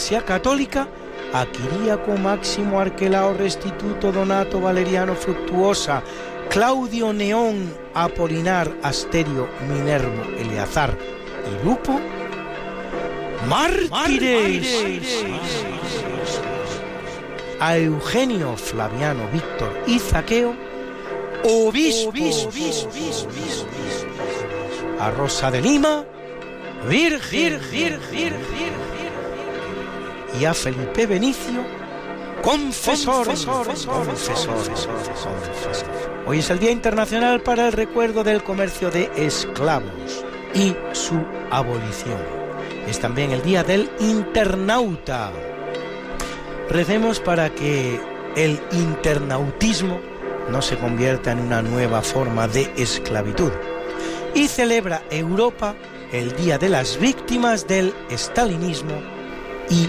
Iglesia Católica a Quiriaco Máximo Arquelao Restituto Donato Valeriano Fructuosa Claudio Neón Apolinar Asterio Minervo Eleazar y Lupo mártires. A Eugenio Flaviano Víctor y Zaqueo obispos a Rosa de Lima virgen y a Felipe Benicio, confesor. Hoy es el Día Internacional para el Recuerdo del Comercio de Esclavos y su abolición. Es también el Día del Internauta. Recemos para que el internautismo no se convierta en una nueva forma de esclavitud. Y celebra Europa el Día de las Víctimas del Stalinismo y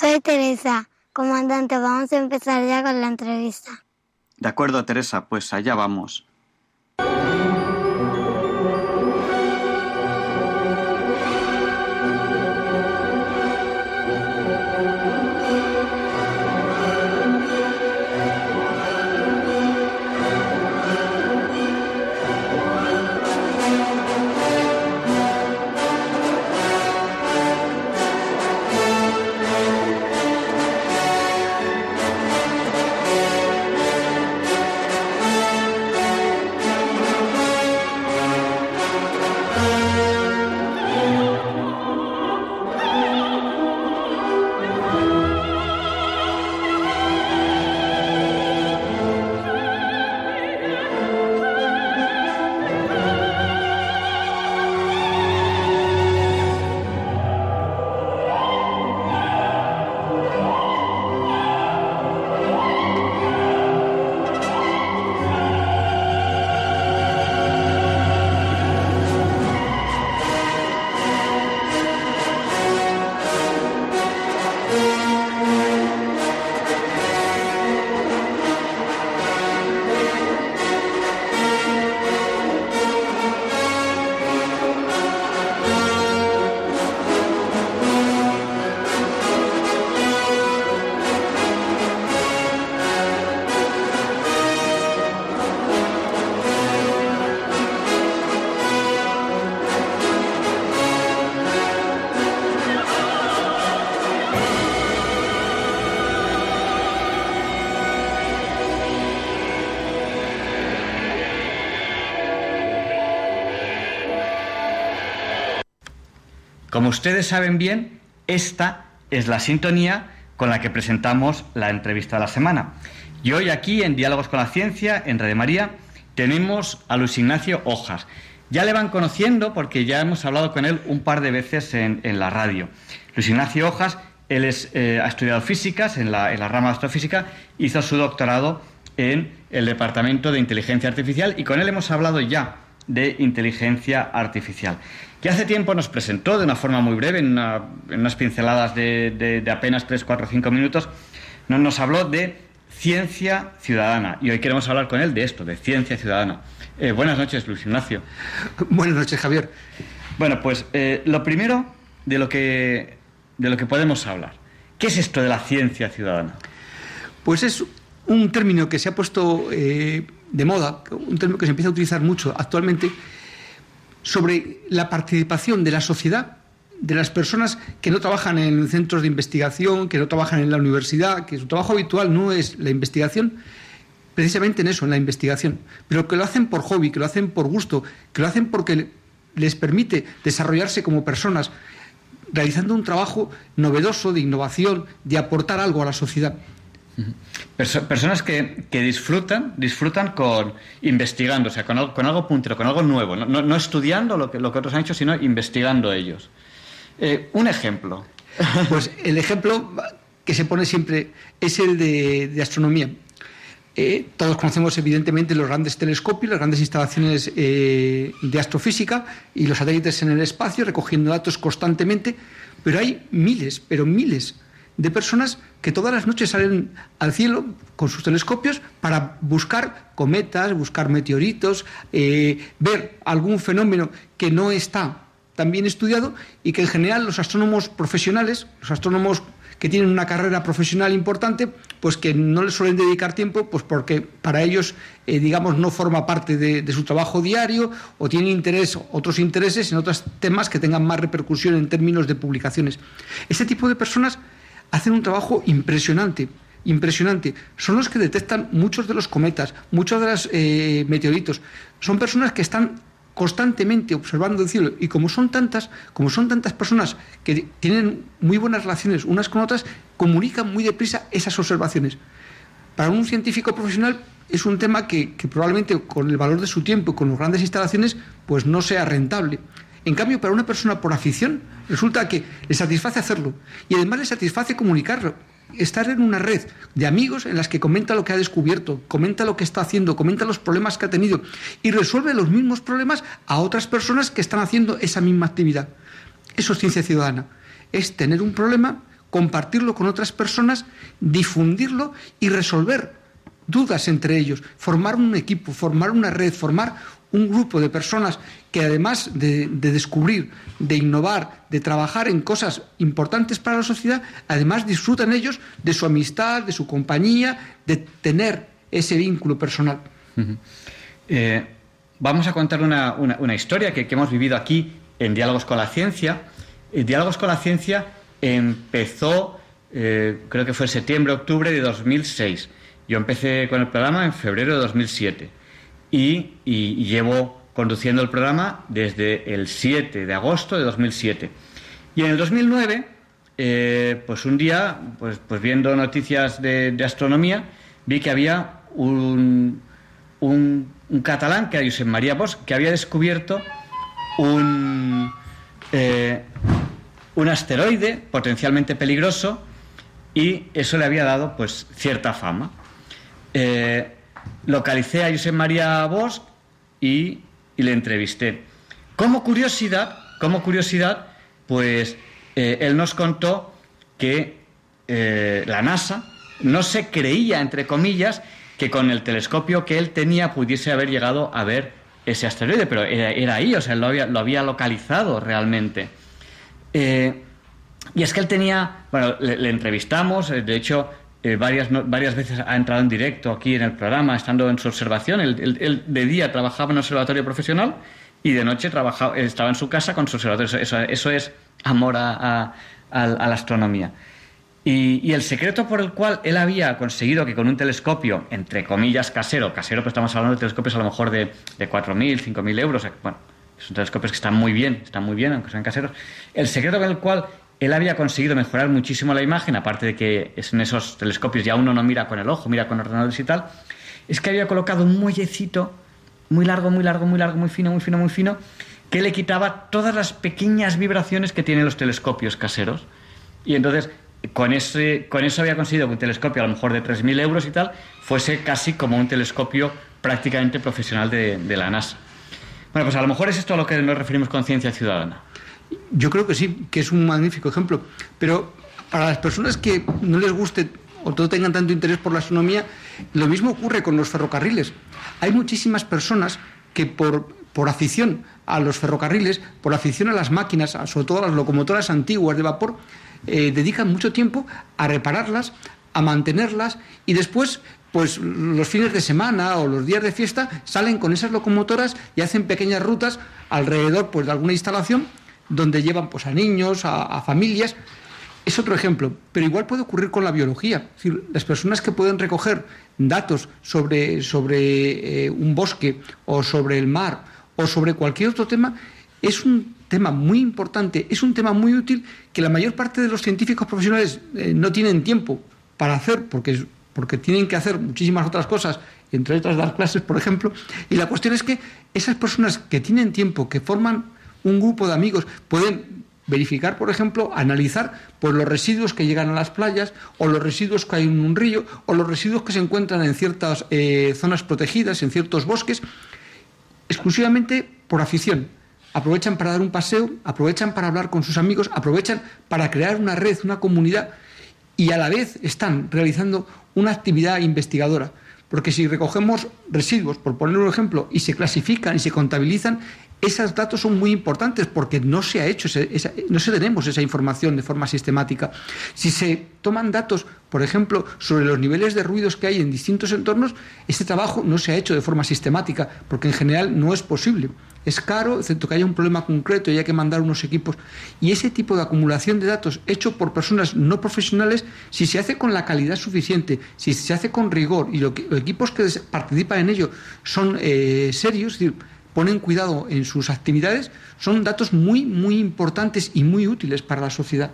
Soy Teresa, comandante. Vamos a empezar ya con la entrevista. De acuerdo, Teresa, pues allá vamos. Como ustedes saben bien, esta es la sintonía con la que presentamos la entrevista de la semana. Y hoy aquí en Diálogos con la Ciencia, en Radio María, tenemos a Luis Ignacio Hojas. Ya le van conociendo porque ya hemos hablado con él un par de veces en, la radio. Luis Ignacio Hojas, él eh, ha estudiado físicas en la, en la rama de astrofísica, hizo su doctorado en el Departamento de Inteligencia Artificial y con él hemos hablado ya de inteligencia artificial, que hace tiempo nos presentó de una forma muy breve, en, una- en unas pinceladas de, de- de apenas 3, 4, 5 minutos, nos, nos habló de ciencia ciudadana. Y hoy queremos hablar con él de esto, de ciencia ciudadana. Eh, buenas noches, Luis Ignacio. Buenas noches, Javier. Bueno, pues eh, lo primero de lo, que, de lo que podemos hablar. ¿Qué es esto de la ciencia ciudadana? Pues es un término que se ha puesto eh, de moda, un término que se empieza a utilizar mucho actualmente, sobre la participación de la sociedad, de las personas que no trabajan en centros de investigación, que no trabajan en la universidad, que su trabajo habitual no es la investigación, precisamente en eso, en la investigación, pero que lo hacen por hobby, que lo hacen por gusto, que lo hacen porque les permite desarrollarse como personas, realizando un trabajo novedoso de innovación, de aportar algo a la sociedad. Perso- personas que, disfrutan, disfrutan con investigando, o sea, con algo, con algo puntero, con algo nuevo, no, estudiando lo que, lo que otros han hecho, sino investigando ellos. Eh, un ejemplo. Pues el ejemplo que se pone siempre es el de, de astronomía. Eh, todos conocemos evidentemente los grandes telescopios, las grandes instalaciones eh, de astrofísica y los satélites en el espacio recogiendo datos constantemente, pero hay miles, pero miles de personas que todas las noches salen al cielo con sus telescopios para buscar cometas, buscar meteoritos, eh, ver algún fenómeno que no está también estudiado y que en general los astrónomos profesionales, los astrónomos que tienen una carrera profesional importante, pues que no les suelen dedicar tiempo, pues porque para ellos, eh, digamos, no forma parte de, de, su trabajo diario o tienen interés, otros intereses en otros temas que tengan más repercusión en términos de publicaciones. Este tipo de personas hacen un trabajo impresionante impresionante. Son los que detectan muchos de los cometas, muchos de los eh, meteoritos. Son personas que están constantemente observando el cielo y como son tantas, como son tantas personas que tienen muy buenas relaciones unas con otras, comunican muy deprisa esas observaciones. Para un científico profesional es un tema que, que probablemente con el valor de su tiempo y con las grandes instalaciones pues no sea rentable. En cambio, para una persona por afición, resulta que le satisface hacerlo y además le satisface comunicarlo estar en una red de amigos en las que comenta lo que ha descubierto, comenta lo que está haciendo, comenta los problemas que ha tenido y resuelve los mismos problemas a otras personas que están haciendo esa misma actividad. Eso es ciencia ciudadana. Es tener un problema, compartirlo con otras personas, difundirlo y resolver dudas entre ellos, formar un equipo, formar una red, formar un grupo de personas que además de, de, descubrir, de innovar, de trabajar en cosas importantes para la sociedad, además disfrutan ellos de su amistad, de su compañía, de tener ese vínculo personal. Eh, vamos a contar una, historia que, hemos vivido aquí en Diálogos con la Ciencia. En Diálogos con la Ciencia empezó, eh, creo que fue en septiembre, octubre de 2006. Yo empecé con el programa en febrero de 2007 y, y, y llevo conduciendo el programa desde el 7 de agosto de 2007. Y en el 2009, eh, pues un día, pues, pues viendo noticias de, astronomía, vi que había un, un, un, catalán, que era Josep María Bosch, que había descubierto un, eh, un asteroide potencialmente peligroso y eso le había dado pues cierta fama. Eh, localicé a Josep María Bosch y, y, le entrevisté. Como curiosidad, como curiosidad, pues eh, él nos contó que eh, la NASA no se creía, entre comillas, que con el telescopio que él tenía pudiese haber llegado a ver ese asteroide, pero era, era ahí, o sea, lo había, lo había localizado realmente. Eh, y es que él tenía, bueno, le, le entrevistamos, de hecho, eh, varias, varias veces ha entrado en directo aquí en el programa, estando en su observación. Él, de día trabajaba en un observatorio profesional y de noche trabajaba, estaba en su casa con su observatorio. Eso, eso es amor a, la astronomía. Y, el secreto por el cual él había conseguido que con un telescopio, entre comillas, casero, casero, pero estamos hablando de telescopios a lo mejor de, de 4.000, 5.000 euros, bueno, son telescopios que están muy bien, están muy bien, aunque sean caseros. El secreto con el cual él había conseguido mejorar muchísimo la imagen, aparte de que en esos telescopios ya uno no mira con el ojo, mira con ordenadores y tal, es que había colocado un muellecito muy largo, muy largo, muy largo, muy fino, muy fino, muy fino, que le quitaba todas las pequeñas vibraciones que tienen los telescopios caseros. Y entonces, con, eso había conseguido que un telescopio a lo mejor de 3.000 euros y tal, fuese casi como un telescopio prácticamente profesional de, de la NASA. Bueno, pues a lo mejor es esto a lo que nos referimos con ciencia ciudadana. Yo creo que sí, que es un magnífico ejemplo. Pero para las personas que no les guste o no tengan tanto interés por la astronomía, lo mismo ocurre con los ferrocarriles. Hay muchísimas personas que por, por afición a los ferrocarriles, por afición a las máquinas, sobre todo a las locomotoras antiguas de vapor, eh, dedican mucho tiempo a repararlas, a mantenerlas y después pues los fines de semana o los días de fiesta salen con esas locomotoras y hacen pequeñas rutas alrededor pues de alguna instalación donde llevan pues, a niños, a, familias. Es otro ejemplo, pero igual puede ocurrir con la biología. Las personas que pueden recoger datos sobre, sobre eh, un bosque o sobre el mar o sobre cualquier otro tema es un tema muy importante, es un tema muy útil que la mayor parte de los científicos profesionales eh, no tienen tiempo para hacer porque, porque tienen que hacer muchísimas otras cosas, entre otras dar clases, por ejemplo. Y la cuestión es que esas personas que tienen tiempo, que forman un grupo de amigos pueden verificar, por ejemplo, analizar pues, los residuos que llegan a las playas o los residuos que hay en un río o los residuos que se encuentran en ciertas eh, zonas protegidas, en ciertos bosques, exclusivamente por afición. Aprovechan para dar un paseo, aprovechan para hablar con sus amigos, aprovechan para crear una red, una comunidad y a la vez están realizando una actividad investigadora. Porque si recogemos residuos, por poner un ejemplo, y se clasifican y se contabilizan, esos datos son muy importantes porque no se ha hecho, esa- no se tenemos esa información de forma sistemática. Si se toman datos, por ejemplo, sobre los niveles de ruidos que hay en distintos entornos, este trabajo no se ha hecho de forma sistemática porque en general no es posible. Es caro, excepto que haya un problema concreto y hay que mandar unos equipos. Y ese tipo de acumulación de datos hecho por personas no profesionales, si se hace con la calidad suficiente, si se hace con rigor y los equipos que participan en ello son eh, serios, es decir, ponen cuidado en sus actividades, son datos muy, muy importantes y muy útiles para la sociedad.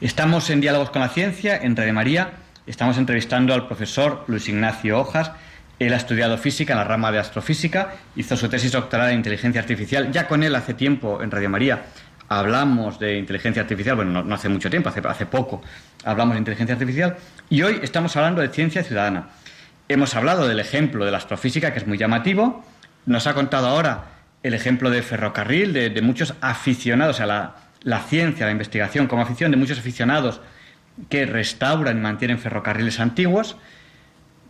Estamos en Diálogos con la Ciencia, en Radio María. Estamos entrevistando al profesor Luis Ignacio Hojas. Él ha estudiado física en la rama de astrofísica, hizo su tesis doctoral en inteligencia artificial. Ya con él hace tiempo en Radio María hablamos de inteligencia artificial, bueno, no, no hace mucho tiempo, hace, hace poco hablamos de inteligencia artificial. Y hoy estamos hablando de ciencia ciudadana. Hemos hablado del ejemplo de la astrofísica, que es muy llamativo. Nos ha contado ahora el ejemplo de ferrocarril, de, muchos aficionados a la, la ciencia, la investigación como afición, de muchos aficionados que restauran y mantienen ferrocarriles antiguos.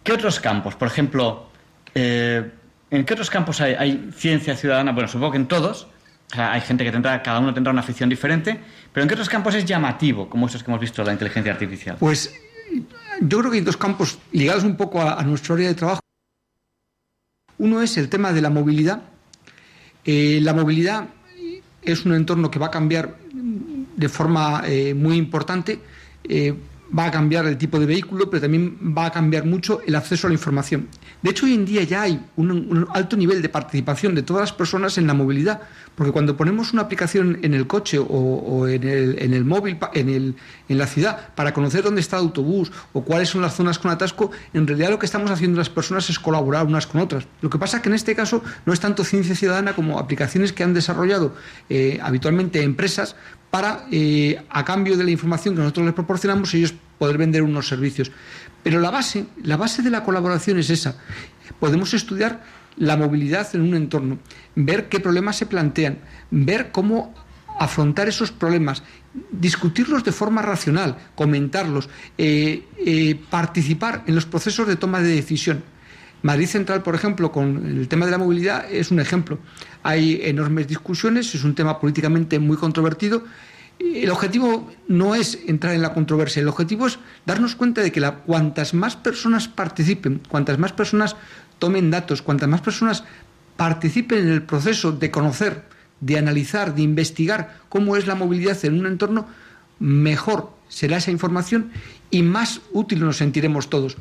¿Qué otros campos? Por ejemplo, eh, ¿en qué otros campos hay, ciencia ciudadana? Bueno, supongo que en todos. O sea, hay gente que tendrá, cada uno tendrá una afición diferente. Pero ¿en qué otros campos es llamativo, como estos que hemos visto la inteligencia artificial? Pues yo creo que hay dos campos ligados un poco a, a nuestro área de trabajo. Uno es el tema de la movilidad. Eh, la movilidad es un entorno que va a cambiar de forma eh, muy importante. Eh, va a cambiar el tipo de vehículo, pero también va a cambiar mucho el acceso a la información. De hecho, hoy en día ya hay un, alto nivel de participación de todas las personas en la movilidad, porque cuando ponemos una aplicación en el coche o, en, el, móvil, en, el, en la ciudad, para conocer dónde está el autobús o cuáles son las zonas con atasco, en realidad lo que estamos haciendo las personas es colaborar unas con otras. Lo que pasa es que en este caso no es tanto ciencia ciudadana como aplicaciones que han desarrollado eh, habitualmente empresas para, eh, a cambio de la información que nosotros les proporcionamos, ellos poder vender unos servicios. Pero la base, la base de la colaboración es esa. Podemos estudiar la movilidad en un entorno, ver qué problemas se plantean, ver cómo afrontar esos problemas, discutirlos de forma racional, comentarlos, eh, eh, participar en los procesos de toma de decisión. Madrid Central, por ejemplo, con el tema de la movilidad es un ejemplo. Hay enormes discusiones, es un tema políticamente muy controvertido. El objetivo no es entrar en la controversia, el objetivo es darnos cuenta de que cuantas más personas participen, cuantas más personas tomen datos, cuantas más personas participen en el proceso de conocer, de analizar, de investigar cómo es la movilidad en un entorno, mejor será esa información y más útil nos sentiremos todos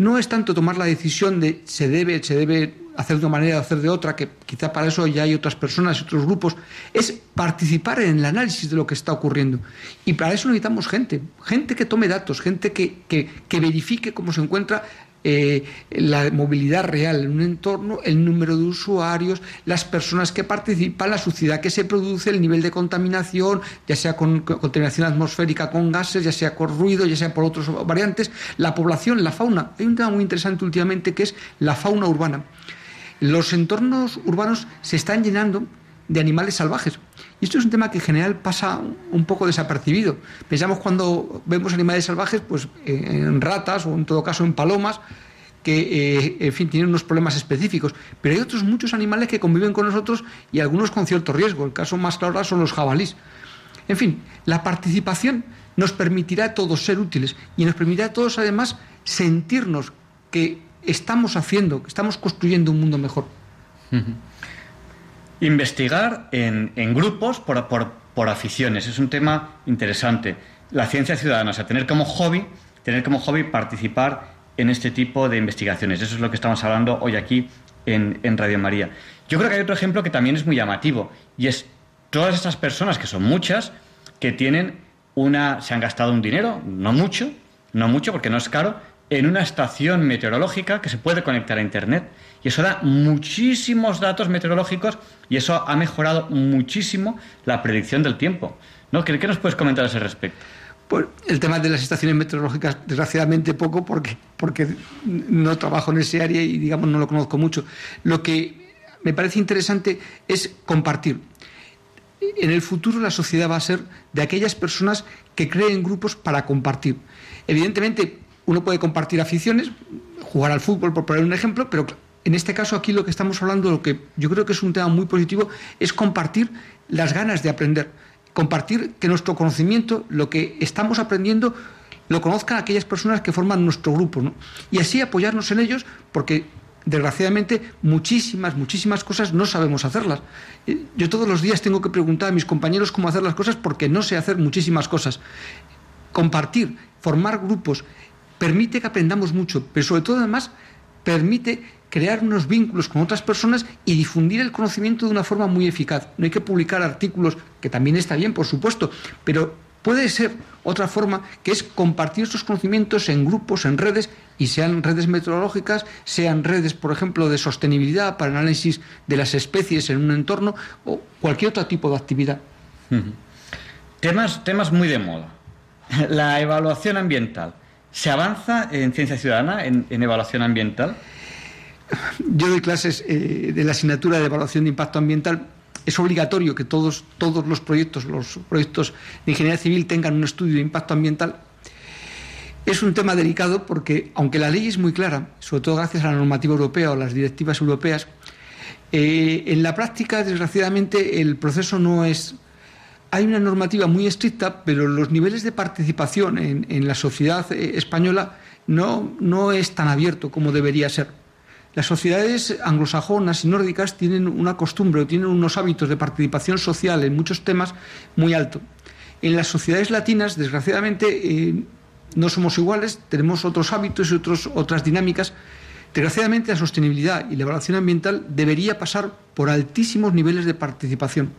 no es tanto tomar la decisión de se debe, se debe hacer de una manera o hacer de otra, que quizá para eso ya hay otras personas otros grupos, es participar en el análisis de lo que está ocurriendo. Y para eso necesitamos gente, gente que tome datos, gente que, que, que verifique cómo se encuentra eh, la movilidad real en un entorno, el número de usuarios, las personas que participan, la suciedad que se produce, el nivel de contaminación, ya sea con, con contaminación atmosférica con gases, ya sea con ruido, ya sea por otras variantes, la población, la fauna. Hay un tema muy interesante últimamente que es la fauna urbana. Los entornos urbanos se están llenando de animales salvajes. Y esto es un tema que en general pasa un poco desapercibido. Pensamos cuando vemos animales salvajes, pues eh, en ratas o en todo caso en palomas, que eh, en fin tienen unos problemas específicos. Pero hay otros muchos animales que conviven con nosotros y algunos con cierto riesgo. El caso más claro son los jabalís. En fin, la participación nos permitirá a todos ser útiles y nos permitirá a todos además sentirnos que estamos haciendo, que estamos construyendo un mundo mejor. Investigar en, en grupos por, por, por aficiones es un tema interesante. La ciencia ciudadana, o sea, tener como hobby, tener como hobby participar en este tipo de investigaciones. Eso es lo que estamos hablando hoy aquí en, en Radio María. Yo creo que hay otro ejemplo que también es muy llamativo y es todas estas personas, que son muchas, que tienen una, se han gastado un dinero, no mucho, no mucho porque no es caro, en una estación meteorológica que se puede conectar a Internet. Y eso da muchísimos datos meteorológicos y eso ha mejorado muchísimo la predicción del tiempo. ¿No? ¿Qué, nos puedes comentar a ese respecto? Pues el tema de las estaciones meteorológicas, desgraciadamente poco, porque, porque no trabajo en ese área y digamos no lo conozco mucho. Lo que me parece interesante es compartir. En el futuro la sociedad va a ser de aquellas personas que creen grupos para compartir. Evidentemente, uno puede compartir aficiones, jugar al fútbol, por poner un ejemplo, pero en este caso aquí lo que estamos hablando, lo que yo creo que es un tema muy positivo, es compartir las ganas de aprender, compartir que nuestro conocimiento, lo que estamos aprendiendo, lo conozcan aquellas personas que forman nuestro grupo. Y así apoyarnos en ellos, porque desgraciadamente muchísimas, muchísimas cosas no sabemos hacerlas. Eh, Yo todos los días tengo que preguntar a mis compañeros cómo hacer las cosas porque no sé hacer muchísimas cosas. Compartir, formar grupos, permite que aprendamos mucho, pero sobre todo además permite crear unos vínculos con otras personas y difundir el conocimiento de una forma muy eficaz. No hay que publicar artículos, que también está bien, por supuesto, pero puede ser otra forma que es compartir estos conocimientos en grupos, en redes, y sean redes meteorológicas, sean redes, por ejemplo, de sostenibilidad para análisis de las especies en un entorno o cualquier otro tipo de actividad. Temas, temas muy de moda. La evaluación ambiental. ¿Se avanza en ciencia ciudadana, en, evaluación ambiental? Yo doy clases eh, de la asignatura de evaluación de impacto ambiental. Es obligatorio que todos, todos los proyectos, los proyectos de ingeniería civil tengan un estudio de impacto ambiental. Es un tema delicado porque, aunque la ley es muy clara, sobre todo gracias a la normativa europea o las directivas europeas, eh, en la práctica, desgraciadamente, el proceso no es. Hay una normativa muy estricta, pero los niveles de participación en, la sociedad eh, española no, no es tan abierto como debería ser. Las sociedades anglosajonas y nórdicas tienen una costumbre o tienen unos hábitos de participación social en muchos temas muy alto. En las sociedades latinas, desgraciadamente, eh, no somos iguales, tenemos otros hábitos y otros, otras dinámicas. Desgraciadamente, la sostenibilidad y la evaluación ambiental debería pasar por altísimos niveles de participación.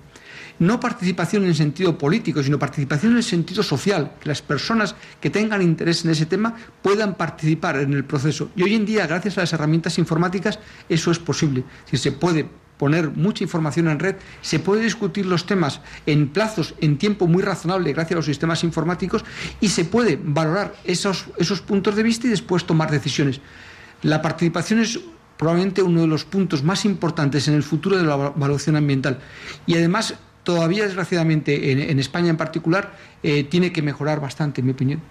No participación en sentido político, sino participación en el sentido social, que las personas que tengan interés en ese tema puedan participar en el proceso. Y hoy en día, gracias a las herramientas informáticas, eso es posible. Si se puede poner mucha información en red, se puede discutir los temas en plazos, en tiempo muy razonable gracias a los sistemas informáticos y se puede valorar esos, esos puntos de vista y después tomar decisiones. La participación es probablemente uno de los puntos más importantes en el futuro de la evaluación ambiental y además todavía desgraciadamente en, en España en particular eh, tiene que mejorar bastante en mi opinión.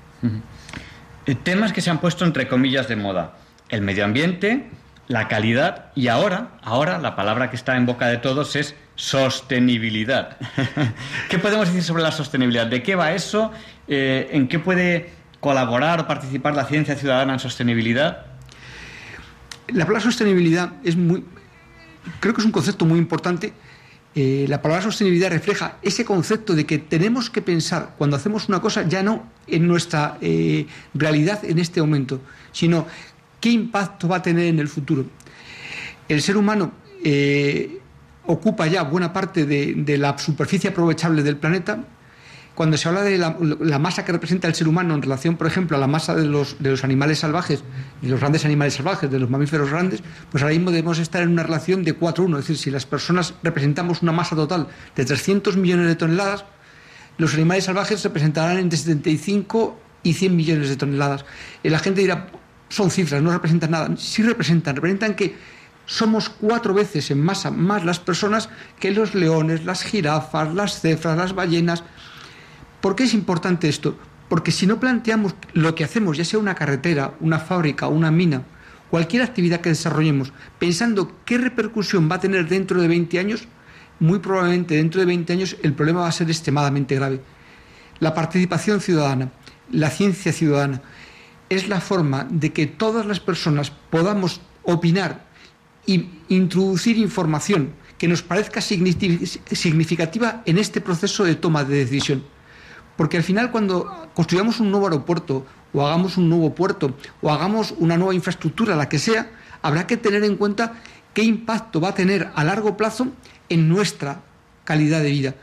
Eh, Temas que se han puesto entre comillas de moda. El medio ambiente, la calidad y ahora, ahora la palabra que está en boca de todos es sostenibilidad. ¿Qué podemos decir sobre la sostenibilidad? ¿De qué va eso? Eh, ¿En qué puede colaborar o participar la ciencia ciudadana en sostenibilidad? La palabra sostenibilidad es muy, creo que es un concepto muy importante. Eh, la palabra sostenibilidad refleja ese concepto de que tenemos que pensar cuando hacemos una cosa ya no en nuestra eh, realidad en este momento, sino qué impacto va a tener en el futuro. El ser humano eh, ocupa ya buena parte de, de la superficie aprovechable del planeta, cuando se habla de la, masa que representa el ser humano en relación, por ejemplo, a la masa de los, de los animales salvajes, de los grandes animales salvajes, de los mamíferos grandes, pues ahora mismo debemos estar en una relación de 4-1. Es decir, si las personas representamos una masa total de 300 millones de toneladas, los animales salvajes representarán entre 75 y 100 millones de toneladas. Y la gente dirá, son cifras, no representan nada. Sí representan, representan que somos cuatro veces en masa más las personas que los leones, las jirafas, las cefras, las ballenas. ¿Por qué es importante esto? Porque si no planteamos lo que hacemos, ya sea una carretera, una fábrica, una mina, cualquier actividad que desarrollemos, pensando qué repercusión va a tener dentro de 20 años, muy probablemente dentro de 20 años el problema va a ser extremadamente grave. La participación ciudadana, la ciencia ciudadana, es la forma de que todas las personas podamos opinar y introducir información que nos parezca significativa en este proceso de toma de decisión. Porque al final cuando construyamos un nuevo aeropuerto o hagamos un nuevo puerto o hagamos una nueva infraestructura, la que sea, habrá que tener en cuenta qué impacto va a tener a largo plazo en nuestra calidad de vida.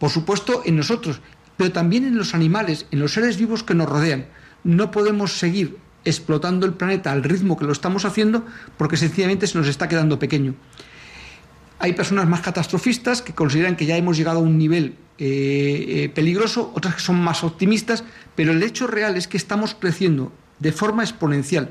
Por supuesto, en nosotros, pero también en los animales, en los seres vivos que nos rodean. No podemos seguir explotando el planeta al ritmo que lo estamos haciendo porque sencillamente se nos está quedando pequeño. Hay personas más catastrofistas que consideran que ya hemos llegado a un nivel eh, eh, peligroso, otras que son más optimistas, pero el hecho real es que estamos creciendo de forma exponencial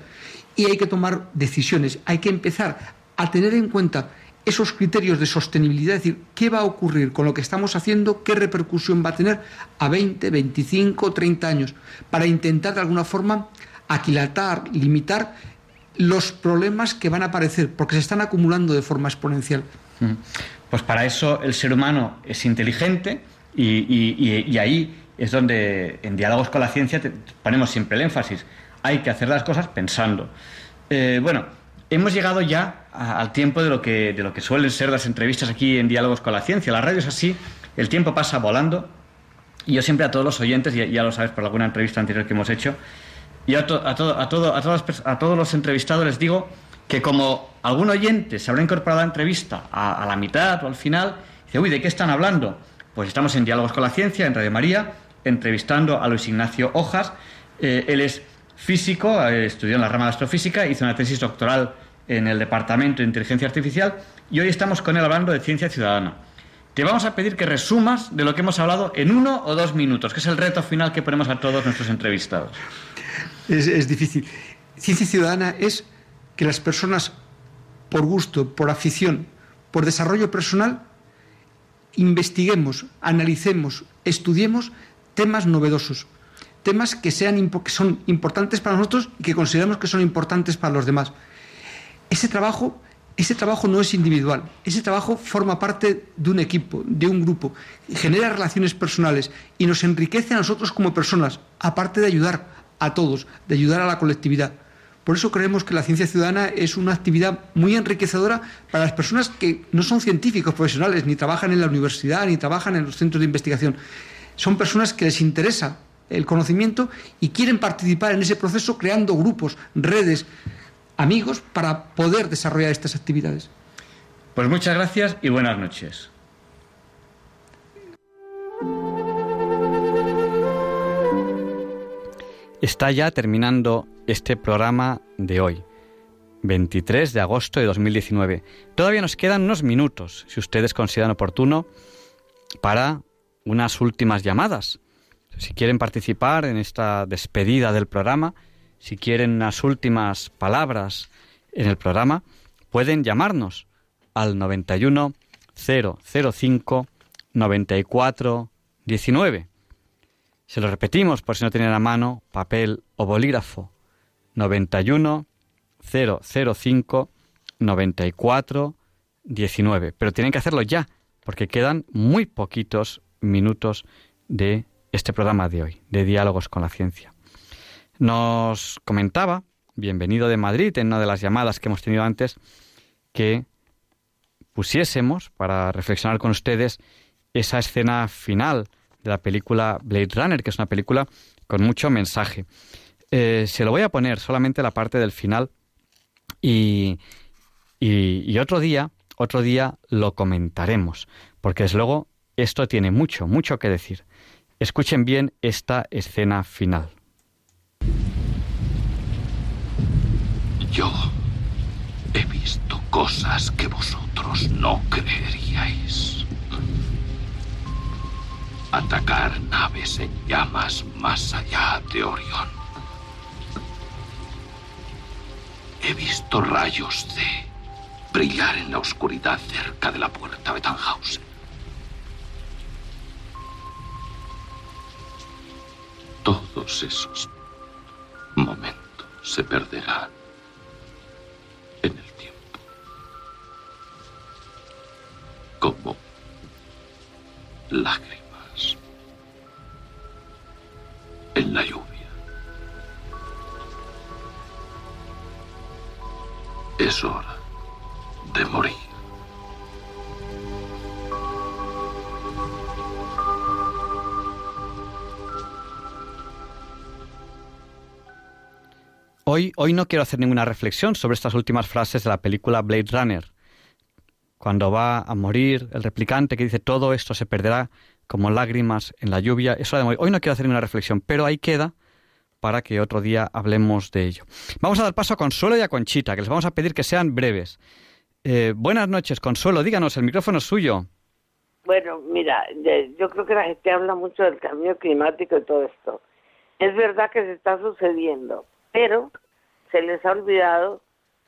y hay que tomar decisiones, hay que empezar a tener en cuenta esos criterios de sostenibilidad, es decir, qué va a ocurrir con lo que estamos haciendo, qué repercusión va a tener a 20, 25, 30 años, para intentar de alguna forma aquilatar, limitar los problemas que van a aparecer, porque se están acumulando de forma exponencial. Pues para eso el ser humano es inteligente y, ahí es donde en diálogos con la ciencia ponemos siempre el énfasis. Hay que hacer las cosas pensando. Eh, bueno, hemos llegado ya al tiempo de lo, que, de lo que suelen ser las entrevistas aquí en diálogos con la ciencia. La radio es así, el tiempo pasa volando y yo siempre a todos los oyentes, ya, ya lo sabes por alguna entrevista anterior que hemos hecho, y a, to- a, pers- a todos los entrevistados les digo que como algún oyente se habrá incorporado a la entrevista a, la mitad o al final, dice, uy, ¿de qué están hablando? Pues estamos en Diálogos con la Ciencia, en Radio María, entrevistando a Luis Ignacio Hojas. Eh, él es físico, eh, estudió en la rama de astrofísica, hizo una tesis doctoral en el Departamento de Inteligencia Artificial y hoy estamos con él hablando de ciencia ciudadana. Te vamos a pedir que resumas de lo que hemos hablado en uno o dos minutos, que es el reto final que ponemos a todos nuestros entrevistados. Es difícil. Ciencia ciudadana es que las personas, por gusto, por afición, por desarrollo personal, investiguemos, analicemos, estudiemos temas novedosos, temas que, sean, que son importantes para nosotros y que consideramos que son importantes para los demás. Ese trabajo, ese trabajo no es individual, ese trabajo forma parte de un equipo, de un grupo, genera relaciones personales y nos enriquece a nosotros como personas, aparte de ayudar a todos, de ayudar a la colectividad. Por eso creemos que la ciencia ciudadana es una actividad muy enriquecedora para las personas que no son científicos profesionales, ni trabajan en la universidad, ni trabajan en los centros de investigación. Son personas que les interesa el conocimiento y quieren participar en ese proceso creando grupos, redes, amigos para poder desarrollar estas actividades. Pues muchas gracias y buenas noches. Está ya terminando este programa de hoy, 23 de agosto de 2019. Todavía nos quedan unos minutos, si ustedes consideran oportuno, para unas últimas llamadas. Si quieren participar en esta despedida del programa, si quieren unas últimas palabras en el programa, pueden llamarnos al 91 005 94 19. Se lo repetimos por si no tienen a mano papel o bolígrafo. 91 005 94 19. Pero tienen que hacerlo ya, porque quedan muy poquitos minutos de este programa de hoy, de Diálogos con la Ciencia. Nos comentaba, bienvenido de Madrid, en una de las llamadas que hemos tenido antes, que pusiésemos para reflexionar con ustedes esa escena final de la película Blade Runner, que es una película con mucho mensaje. Eh, se lo voy a poner solamente la parte del final y, y, otro día, otro día lo comentaremos, porque desde luego esto tiene mucho, mucho que decir. Escuchen bien esta escena final. Yo he visto cosas que vosotros no creeríais. Atacar naves en llamas más allá de Orión. He visto rayos de brillar en la oscuridad cerca de la puerta de Tannhausen. Todos esos momentos se perderán en el tiempo. Como lágrimas en la lluvia. Es hora de morir. Hoy, hoy no quiero hacer ninguna reflexión sobre estas últimas frases de la película Blade Runner. Cuando va a morir el replicante que dice todo esto se perderá como lágrimas en la lluvia. Eso de morir. Hoy no quiero hacer ninguna reflexión, pero ahí queda para que otro día hablemos de ello. Vamos a dar paso a Consuelo y a Conchita, que les vamos a pedir que sean breves. Eh, buenas noches, Consuelo. Díganos, el micrófono es suyo. Bueno, mira, yo creo que la gente habla mucho del cambio climático y todo esto. Es verdad que se está sucediendo, pero se les ha olvidado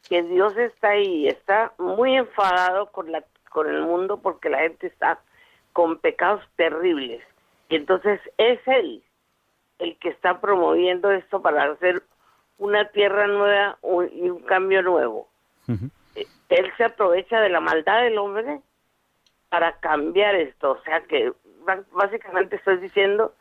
que Dios está ahí, está muy enfadado con la con el mundo porque la gente está con pecados terribles. Y entonces es él el que está promoviendo esto para hacer una tierra nueva y un cambio nuevo. Él se aprovecha de la maldad del hombre para cambiar esto. O sea que básicamente estoy diciendo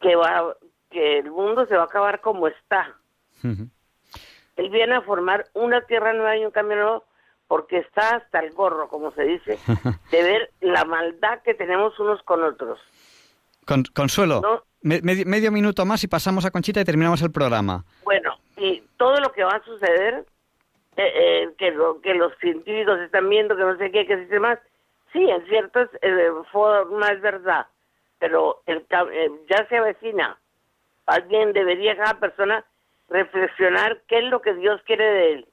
que va que el mundo se va a acabar como está. Él viene a formar una tierra nueva y un cambio nuevo porque está hasta el gorro, como se dice, de ver la maldad que tenemos unos con otros. Con- Consuelo, No. Me- medio, minuto más y pasamos a Conchita y terminamos el programa. Bueno, y todo lo que va a suceder, eh, eh, que, lo, que los científicos están viendo, que no sé qué, que se dice más, sí, en ciertas eh, forma es verdad, pero el, eh, ya se avecina. Alguien debería, cada persona, reflexionar qué es lo que Dios quiere de él.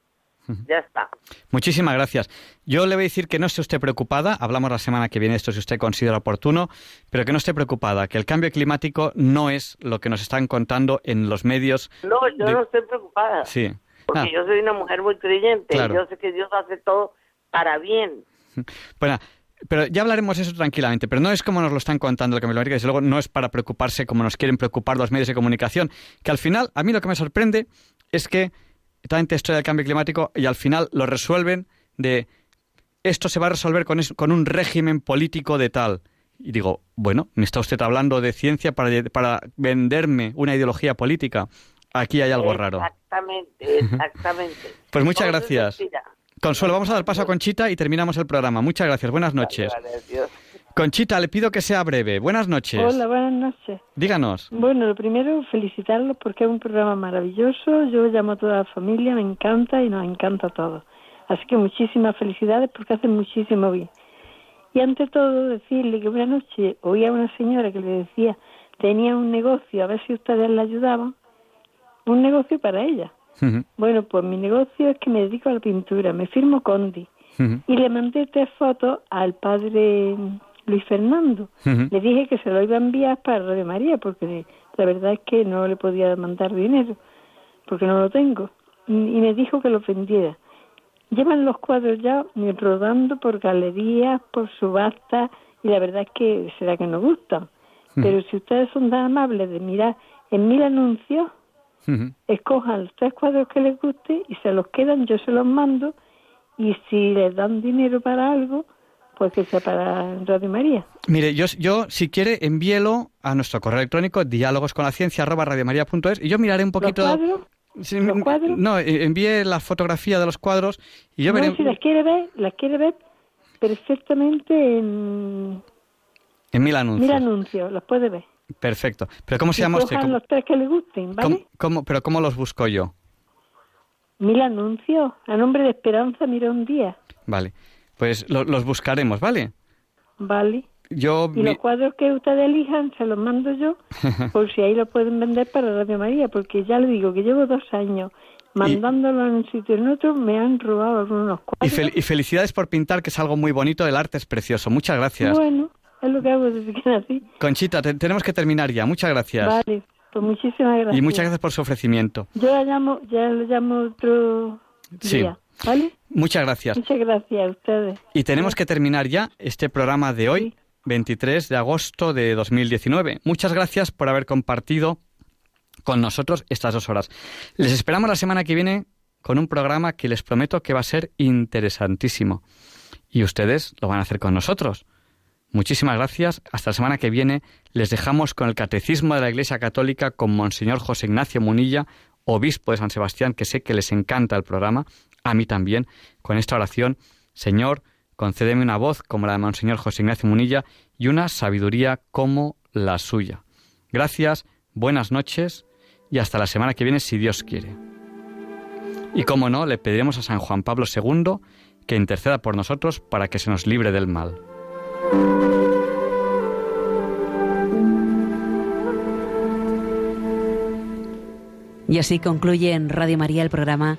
Ya está. Muchísimas gracias. Yo le voy a decir que no esté usted preocupada, hablamos la semana que viene esto si usted considera oportuno, pero que no esté preocupada, que el cambio climático no es lo que nos están contando en los medios. No, yo de- no estoy preocupada, Sí. porque Ah, yo soy una mujer muy creyente, Claro. y yo sé que Dios hace todo para bien. Bueno, pero ya hablaremos eso tranquilamente, pero no es como nos lo están contando el cambio climático, desde luego no es para preocuparse como nos quieren preocupar los medios de comunicación, que al final, a mí lo que me sorprende es que tanta historia del cambio climático y al final lo resuelven de esto se va a resolver con, es- con un régimen político de tal. Y digo, bueno, ¿me está usted hablando de ciencia para, para venderme una ideología política? Aquí hay algo raro. Exactamente, exactamente. Pues muchas gracias. Consuelo, vamos a dar paso a Conchita y terminamos el programa. Muchas gracias. Buenas noches. Vale, adiós. Conchita, le pido que sea breve. Buenas noches. Hola, buenas noches. Díganos. Bueno, lo primero, felicitarlos porque es un programa maravilloso. Yo llamo a toda la familia, me encanta y nos encanta a todos. Así que muchísimas felicidades porque hacen muchísimo bien. Y ante todo, decirle que una noche oía a una señora que le decía, tenía un negocio, a ver si ustedes la ayudaban. Un negocio para ella. Bueno, pues mi negocio es que me dedico a la pintura, me firmo Condi. Y le mandé tres fotos al padre Luis Fernando. Le dije que se lo iba a enviar para Radio María, porque la verdad es que no le podía mandar dinero, porque no lo tengo. Y, y me dijo que lo vendiera. Llevan los cuadros ya rodando por galerías, por subastas, y la verdad es que será que no gustan. Pero si ustedes son tan amables de mirar en mil anuncios, escojan los tres cuadros que les guste y se los quedan, yo se los mando, y si les dan dinero para algo, pues que sea para Radio María. Mire, yo, yo si quiere, envíelo a nuestro correo electrónico diálogos con la ciencia y yo miraré un poquito. ¿Los cuadros? Sí, No, eh, envíe la fotografía de los cuadros y yo no, veré si las quiere ver, las quiere ver perfectamente en en mil anuncios. mil anuncios, los puede ver. Perfecto. Pero ¿cómo se llama usted? cojan ¿Cómo, los tres que le gusten, ¿vale? cómo- cómo- pero ¿cómo los busco yo? Mil anuncios, a nombre de Esperanza Mirón Díaz, Vale. Pues lo- los buscaremos, ¿vale? ¿vale? Yo Y mi- los cuadros que ustedes elijan se los mando yo, por si ahí lo pueden vender para Radio María, porque ya le digo que llevo dos años mandándolo en un sitio y en otro, me han robado algunos y, cuadros. fel- y felicidades por pintar, que es algo muy bonito, el arte es precioso. Muchas gracias. Bueno, es lo que hago desde que nací. Conchita, te- tenemos que terminar ya. Muchas gracias. Vale, pues muchísimas gracias. Y muchas gracias por su ofrecimiento. Yo la llamo, ya lo llamo otro Sí. día, ¿vale? Muchas gracias. Muchas gracias a ustedes. Y tenemos que terminar ya este programa de hoy, 23 de agosto de 2019. Muchas gracias por haber compartido con nosotros estas dos horas. Les esperamos la semana que viene con un programa que les prometo que va a ser interesantísimo. Y ustedes lo van a hacer con nosotros. Muchísimas gracias. Hasta la semana que viene les dejamos con el Catecismo de la Iglesia Católica con Monseñor José Ignacio Munilla, obispo de San Sebastián, que sé que les encanta el programa, a mí también, con esta oración. Señor, concédeme una voz como la de Monseñor José Ignacio Munilla y una sabiduría como la suya. Gracias, buenas noches y hasta la semana que viene si Dios quiere. Y como no, le pediremos a San Juan Pablo II que interceda por nosotros para que se nos libre del mal. Y así concluye en Radio María el programa